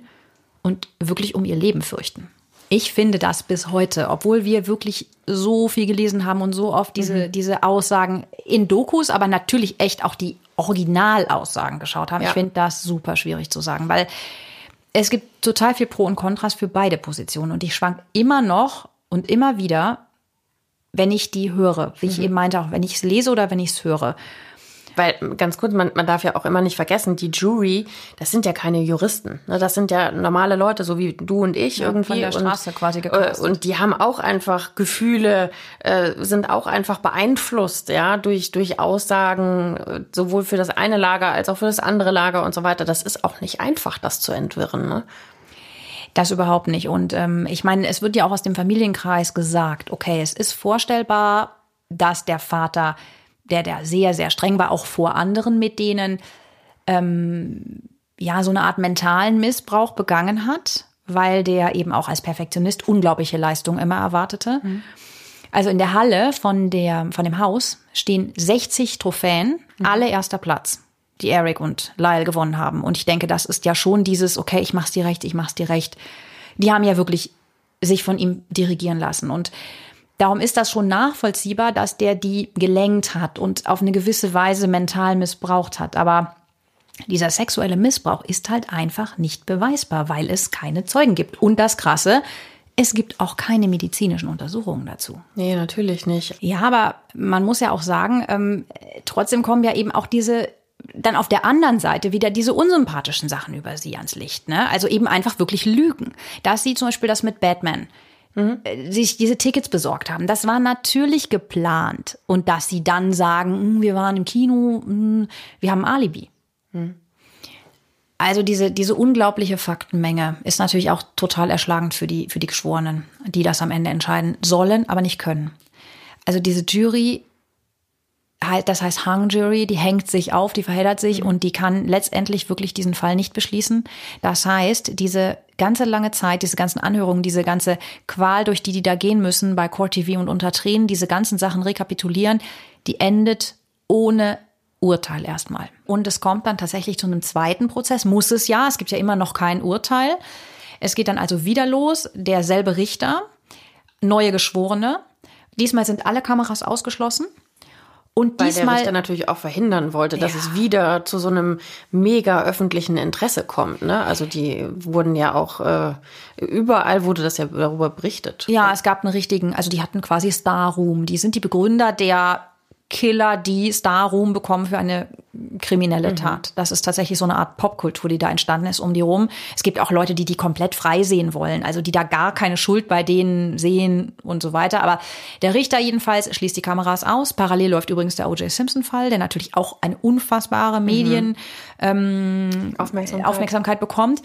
und wirklich um ihr Leben fürchten. Ich finde das bis heute, obwohl wir wirklich so viel gelesen haben und so oft diese, diese Aussagen in Dokus, aber natürlich echt auch die Originalaussagen geschaut haben. Ja. Ich finde das super schwierig zu sagen, weil es gibt total viel Pro und Kontras für beide Positionen und ich schwank immer noch und immer wieder, wenn ich die höre, wie ich eben meinte, auch wenn ich es lese oder wenn ich es höre. Weil ganz kurz, man, man darf ja auch immer nicht vergessen, die Jury, das sind ja keine Juristen. Ne? Das sind ja normale Leute, so wie du und ich irgendwie. von der Straße und, quasi äh, gecastet. Und die haben auch einfach Gefühle, äh, sind auch einfach beeinflusst, ja, durch, durch Aussagen, äh, sowohl für das eine Lager als auch für das andere Lager und so weiter. Das ist auch nicht einfach, das zu entwirren. Ne? Das überhaupt nicht. Und ähm, ich meine, es wird ja auch aus dem Familienkreis gesagt, okay, es ist vorstellbar, dass der Vater, der der sehr, sehr streng war, auch vor anderen mit denen, ähm, ja, so eine Art mentalen Missbrauch begangen hat, weil der eben auch als Perfektionist unglaubliche Leistungen immer erwartete. Also in der Halle von, der, von dem Haus stehen 60 Trophäen, alle erster Platz, die Eric und Lyle gewonnen haben. Und ich denke, das ist ja schon dieses, okay, ich mach's dir recht, ich mach's dir recht. Die haben ja wirklich sich von ihm dirigieren lassen. Und darum ist das schon nachvollziehbar, dass der die gelenkt hat und auf eine gewisse Weise mental missbraucht hat. Aber dieser sexuelle Missbrauch ist halt einfach nicht beweisbar, weil es keine Zeugen gibt. Und das Krasse, es gibt auch keine medizinischen Untersuchungen dazu. Nee, natürlich nicht. Ja, aber man muss ja auch sagen, ähm, trotzdem kommen ja eben auch diese dann auf der anderen Seite wieder diese unsympathischen Sachen über sie ans Licht. Ne? Also eben einfach wirklich Lügen. Dass sie zum Beispiel das mit Batman mhm. sich diese Tickets besorgt haben. Das war natürlich geplant. Und dass sie dann sagen, hm, wir waren im Kino, hm, wir haben ein Alibi. Also diese, diese unglaubliche Faktenmenge ist natürlich auch total erschlagend für die, für die Geschworenen, die das am Ende entscheiden sollen, aber nicht können. Also diese Jury das heißt Hung Jury, die hängt sich auf, die verheddert sich mhm. und die kann letztendlich wirklich diesen Fall nicht beschließen. Das heißt, diese ganze lange Zeit, diese ganzen Anhörungen, diese ganze Qual, durch die die da gehen müssen bei Court TV und unter Tränen, diese ganzen Sachen rekapitulieren, die endet ohne Urteil erstmal. Und es kommt dann tatsächlich zu einem zweiten Prozess, muss es ja, es gibt ja immer noch kein Urteil. Es geht dann also wieder los, derselbe Richter, neue Geschworene. Diesmal sind alle Kameras ausgeschlossen. Und Weil diesmal, der Richter natürlich auch verhindern wollte, dass Ja. es wieder zu so einem mega öffentlichen Interesse kommt. Ne? Also die wurden ja auch, äh, überall wurde das ja darüber berichtet. Ja, es gab einen richtigen, also die hatten quasi Star Room. Die sind die Begründer der Killer, die Star Room bekommen für eine kriminelle Tat. Das ist tatsächlich so eine Art Popkultur, die da entstanden ist um die rum. Es gibt auch Leute, die die komplett frei sehen wollen, also die da gar keine Schuld bei denen sehen und so weiter. Aber der Richter jedenfalls schließt die Kameras aus. Parallel läuft übrigens der O.J. Simpson-Fall, der natürlich auch eine unfassbare Medien Aufmerksamkeit. Aufmerksamkeit bekommt.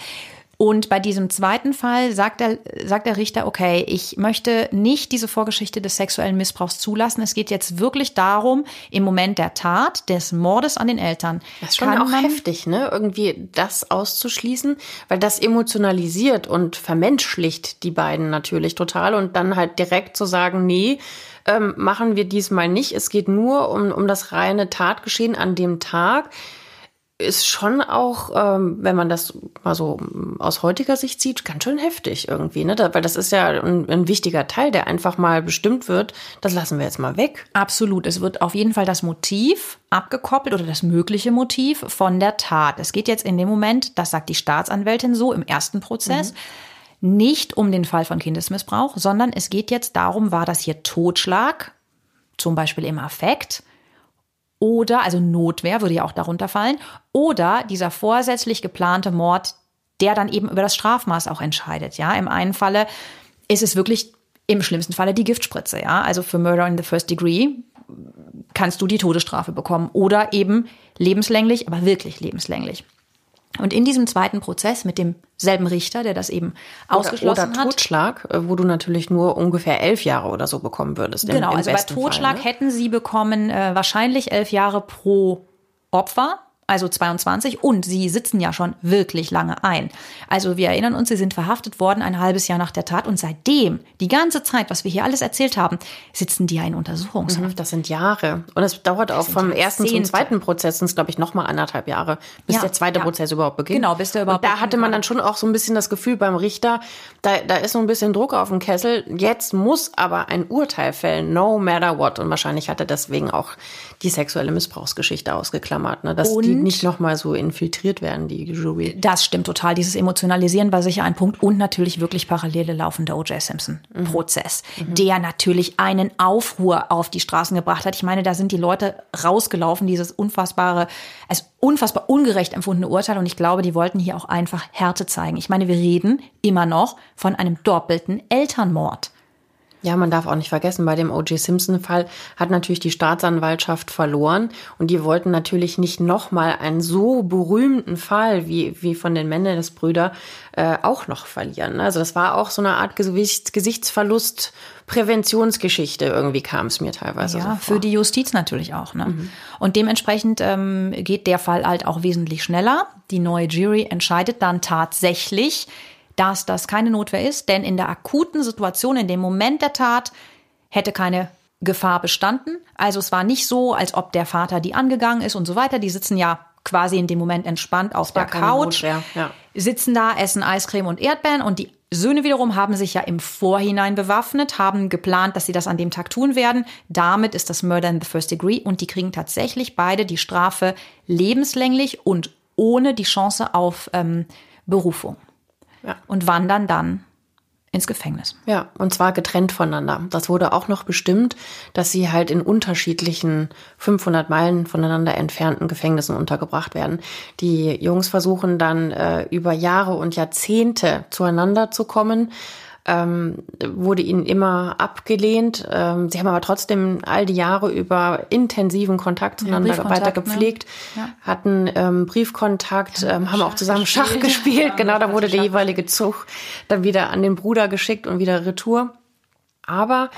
Und bei diesem zweiten Fall sagt der, sagt der Richter, okay, ich möchte nicht diese Vorgeschichte des sexuellen Missbrauchs zulassen. Es geht jetzt wirklich darum, im Moment der Tat, des Mordes an den Eltern, Das ist schon kann auch heftig, ne? Irgendwie das auszuschließen, weil das emotionalisiert und vermenschlicht die beiden natürlich total und dann halt direkt zu sagen, nee, ähm, machen wir diesmal nicht. Es geht nur um, um das reine Tatgeschehen an dem Tag. Ist schon auch, ähm, wenn man das mal so aus heutiger Sicht sieht, ganz schön heftig irgendwie, ne? Da, weil das ist ja ein, ein wichtiger Teil, der einfach mal bestimmt wird. Das lassen wir jetzt mal weg. Absolut. Es wird auf jeden Fall das Motiv abgekoppelt oder das mögliche Motiv von der Tat. Es geht jetzt in dem Moment, das sagt die Staatsanwältin so im ersten Prozess, nicht um den Fall von Kindesmissbrauch, sondern es geht jetzt darum, war das hier Totschlag, zum Beispiel im Affekt, oder, also Notwehr würde ja auch darunter fallen, oder dieser vorsätzlich geplante Mord, der dann eben über das Strafmaß auch entscheidet. Ja, im einen Falle ist es wirklich im schlimmsten Falle die Giftspritze. Ja, also für Murder in the First Degree kannst du die Todesstrafe bekommen oder eben lebenslänglich, aber wirklich lebenslänglich. Und in diesem zweiten Prozess mit demselben Richter, der das eben ausgeschlossen oder hat, Totschlag, äh, wo du natürlich nur ungefähr elf Jahre oder so bekommen würdest. im- Genau, im also bei Totschlag Fall, ne? hätten sie bekommen äh, wahrscheinlich elf Jahre pro Opfer, also 22, und sie sitzen ja schon wirklich lange ein. Also wir erinnern uns, sie sind verhaftet worden ein halbes Jahr nach der Tat und seitdem, die ganze Zeit, was wir hier alles erzählt haben, sitzen die ja in Untersuchungshaft. Das sind Jahre. Und es dauert auch sind vom ersten zum zweiten Prozess, sind es, glaube ich, nochmal anderthalb Jahre, bis Ja, der zweite ja. Prozess überhaupt beginnt. Genau, bis der überhaupt Und da hatte man dann schon auch so ein bisschen das Gefühl beim Richter, da, da ist so ein bisschen Druck auf dem Kessel. Jetzt muss aber ein Urteil fällen, no matter what. Und wahrscheinlich hat er deswegen auch die sexuelle Missbrauchsgeschichte ausgeklammert, ne? dass die Und- nicht nochmal so infiltriert werden, die Jury. Das stimmt total. Dieses Emotionalisieren war sicher ein Punkt und natürlich wirklich parallele laufende O.J. Simpson-Prozess, der natürlich einen Aufruhr auf die Straßen gebracht hat. Ich meine, da sind die Leute rausgelaufen, dieses unfassbare, also unfassbar ungerecht empfundene Urteil. Und ich glaube, die wollten hier auch einfach Härte zeigen. Ich meine, wir reden immer noch von einem doppelten Elternmord. Ja, man darf auch nicht vergessen, bei dem O.J. Simpson-Fall hat natürlich die Staatsanwaltschaft verloren und die wollten natürlich nicht nochmal einen so berühmten Fall wie, wie von den Menendez-Brüder äh, auch noch verlieren. Also das war auch so eine Art Gesichts Gesichtsverlust, Präventionsgeschichte irgendwie kam es mir teilweise so Ja, vor. für die Justiz natürlich auch. Ne? Und dementsprechend ähm, geht der Fall halt auch wesentlich schneller. Die neue Jury entscheidet dann tatsächlich, dass das keine Notwehr ist, denn in der akuten Situation, in dem Moment der Tat, hätte keine Gefahr bestanden. Also es war nicht so, als ob der Vater die angegangen ist und so weiter. Die sitzen ja quasi in dem Moment entspannt auf der Couch, Notwehr, ja. sitzen da, essen Eiscreme und Erdbeeren und die Söhne wiederum haben sich ja im Vorhinein bewaffnet, haben geplant, dass sie das an dem Tag tun werden. Damit ist das Murder in the First Degree und die kriegen tatsächlich beide die Strafe lebenslänglich und ohne die Chance auf ähm, Berufung. Ja. Und wandern dann ins Gefängnis. Ja, und zwar getrennt voneinander. Das wurde auch noch bestimmt, dass sie halt in unterschiedlichen 500 Meilen voneinander entfernten Gefängnissen untergebracht werden. Die Jungs versuchen dann äh, über Jahre und Jahrzehnte zueinander zu kommen. Ähm, wurde ihnen immer abgelehnt. Ähm, sie haben aber trotzdem all die Jahre über intensiven Kontakt zueinander Briefkontakt, weiter gepflegt, ne? Ja. hatten ähm, Briefkontakt, ähm, haben auch zusammen Schach gespielt. Genau, da wurde der jeweilige Zug dann wieder an den Bruder geschickt und wieder retour. Aber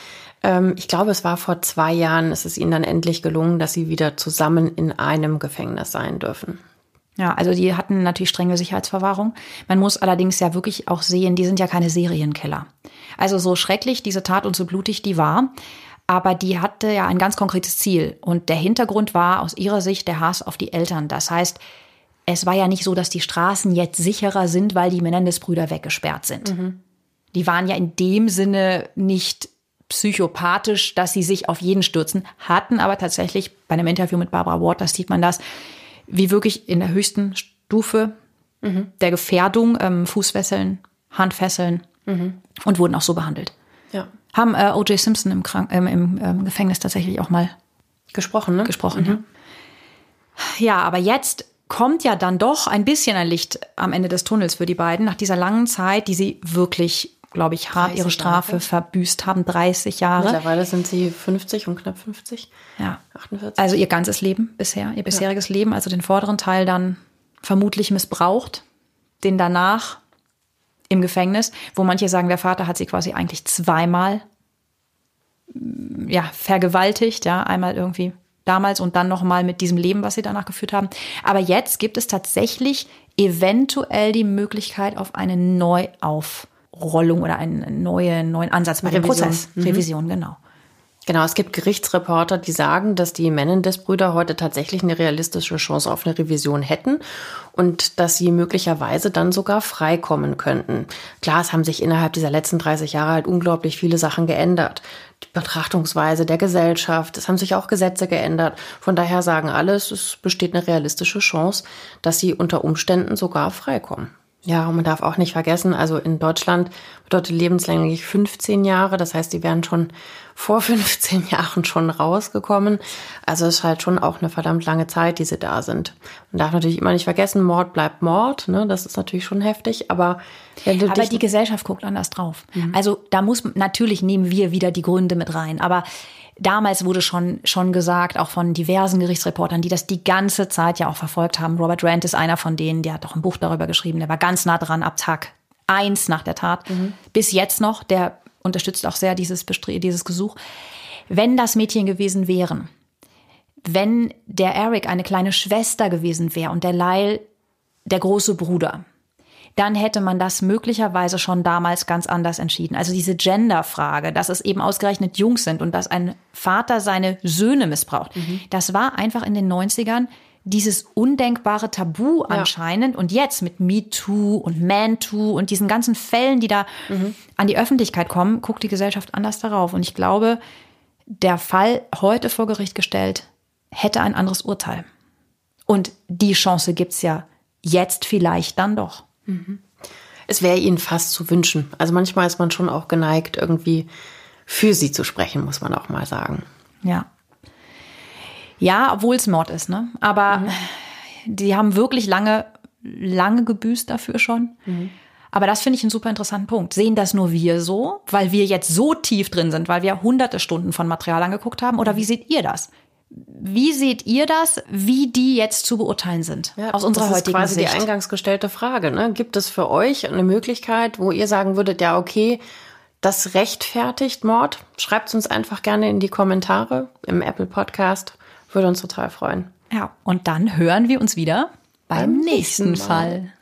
ähm, ich glaube, es war vor zwei Jahren, ist es ihnen dann endlich gelungen, dass sie wieder zusammen in einem Gefängnis sein dürfen. Ja, also die hatten natürlich strenge Sicherheitsverwahrung. Man muss allerdings ja wirklich auch sehen, die sind ja keine Serienkiller. Also so schrecklich diese Tat und so blutig die war, aber die hatte ja ein ganz konkretes Ziel. Und der Hintergrund war aus ihrer Sicht der Hass auf die Eltern. Das heißt, es war ja nicht so, dass die Straßen jetzt sicherer sind, weil die Menendez-Brüder weggesperrt sind. Die waren ja in dem Sinne nicht psychopathisch, dass sie sich auf jeden stürzen, hatten aber tatsächlich bei einem Interview mit Barbara Ward, das sieht man das, wie wirklich in der höchsten Stufe der Gefährdung ähm, Fußfesseln, Handfesseln und wurden auch so behandelt. Ja. Haben äh, O.J. Simpson im, Krank ähm, im ähm, Gefängnis tatsächlich auch mal Gesprochen, ne? gesprochen. Ja. ja, aber jetzt kommt ja dann doch ein bisschen ein Licht am Ende des Tunnels für die beiden, nach dieser langen Zeit, die sie wirklich, glaube ich, hart 30 ihre Strafe Jahre. verbüßt haben, 30 Jahre. Mittlerweile sind sie 50 und knapp 50. Ja. 48. Also ihr ganzes Leben bisher, ihr bisheriges Leben, also den vorderen Teil dann vermutlich missbraucht, den danach im Gefängnis, wo manche sagen, der Vater hat sie quasi eigentlich zweimal mm, ja, vergewaltigt, ja, einmal irgendwie damals und dann nochmal mit diesem Leben, was sie danach geführt haben. Aber jetzt gibt es tatsächlich eventuell die Möglichkeit auf eine Neuaufrollung oder einen neuen, neuen Ansatz bei dem Revision. Prozess. Revision, genau. Genau, es gibt Gerichtsreporter, die sagen, dass die Menendez-Brüder heute tatsächlich eine realistische Chance auf eine Revision hätten und dass sie möglicherweise dann sogar freikommen könnten. Klar, es haben sich innerhalb dieser letzten 30 Jahre halt unglaublich viele Sachen geändert. Die Betrachtungsweise der Gesellschaft, es haben sich auch Gesetze geändert. Von daher sagen alle, es besteht eine realistische Chance, dass sie unter Umständen sogar freikommen. Ja, und man darf auch nicht vergessen, also in Deutschland bedeutet lebenslänglich 15 Jahre. Das heißt, die wären schon vor 15 Jahren schon rausgekommen. Also es ist halt schon auch eine verdammt lange Zeit, die sie da sind. Man darf natürlich immer nicht vergessen, Mord bleibt Mord. Ne? Das ist natürlich schon heftig, aber Aber die Gesellschaft guckt anders drauf. Also da muss natürlich nehmen wir wieder die Gründe mit rein. Aber damals wurde schon schon gesagt, auch von diversen Gerichtsreportern, die das die ganze Zeit ja auch verfolgt haben. Robert Rand ist einer von denen, der hat auch ein Buch darüber geschrieben. Der war ganz nah dran ab Tag eins nach der Tat bis jetzt noch. Der unterstützt auch sehr dieses Bestre dieses Gesuch. Wenn das Mädchen gewesen wären, wenn der Eric eine kleine Schwester gewesen wäre und der Lyle der große Bruder, dann hätte man das möglicherweise schon damals ganz anders entschieden. Also diese Gender-Frage, dass es eben ausgerechnet Jungs sind und dass ein Vater seine Söhne missbraucht, das war einfach in den 90ern dieses undenkbare Tabu anscheinend. Und jetzt mit MeToo und ManToo und diesen ganzen Fällen, die da an die Öffentlichkeit kommen, guckt die Gesellschaft anders darauf. Und ich glaube, der Fall heute vor Gericht gestellt hätte ein anderes Urteil. Und die Chance gibt's ja jetzt vielleicht dann doch. Es wäre ihnen fast zu wünschen. Also manchmal ist man schon auch geneigt, irgendwie für sie zu sprechen, muss man auch mal sagen. Ja. Ja, obwohl es Mord ist, ne? Aber die haben wirklich lange, lange gebüßt dafür schon. Aber das finde ich einen super interessanten Punkt. Sehen das nur wir so, weil wir jetzt so tief drin sind, weil wir hunderte Stunden von Material angeguckt haben? Oder wie seht ihr das? Wie seht ihr das, wie die jetzt zu beurteilen sind? aus unserer das ist heutigen quasi Sicht. die eingangs gestellte Frage. Ne? Gibt es für euch eine Möglichkeit, wo ihr sagen würdet, ja, okay, das rechtfertigt Mord? Schreibt uns einfach gerne in die Kommentare im Apple Podcast. Würde uns total freuen. ja, und dann hören wir uns wieder beim, Beim nächsten Mal. Fall.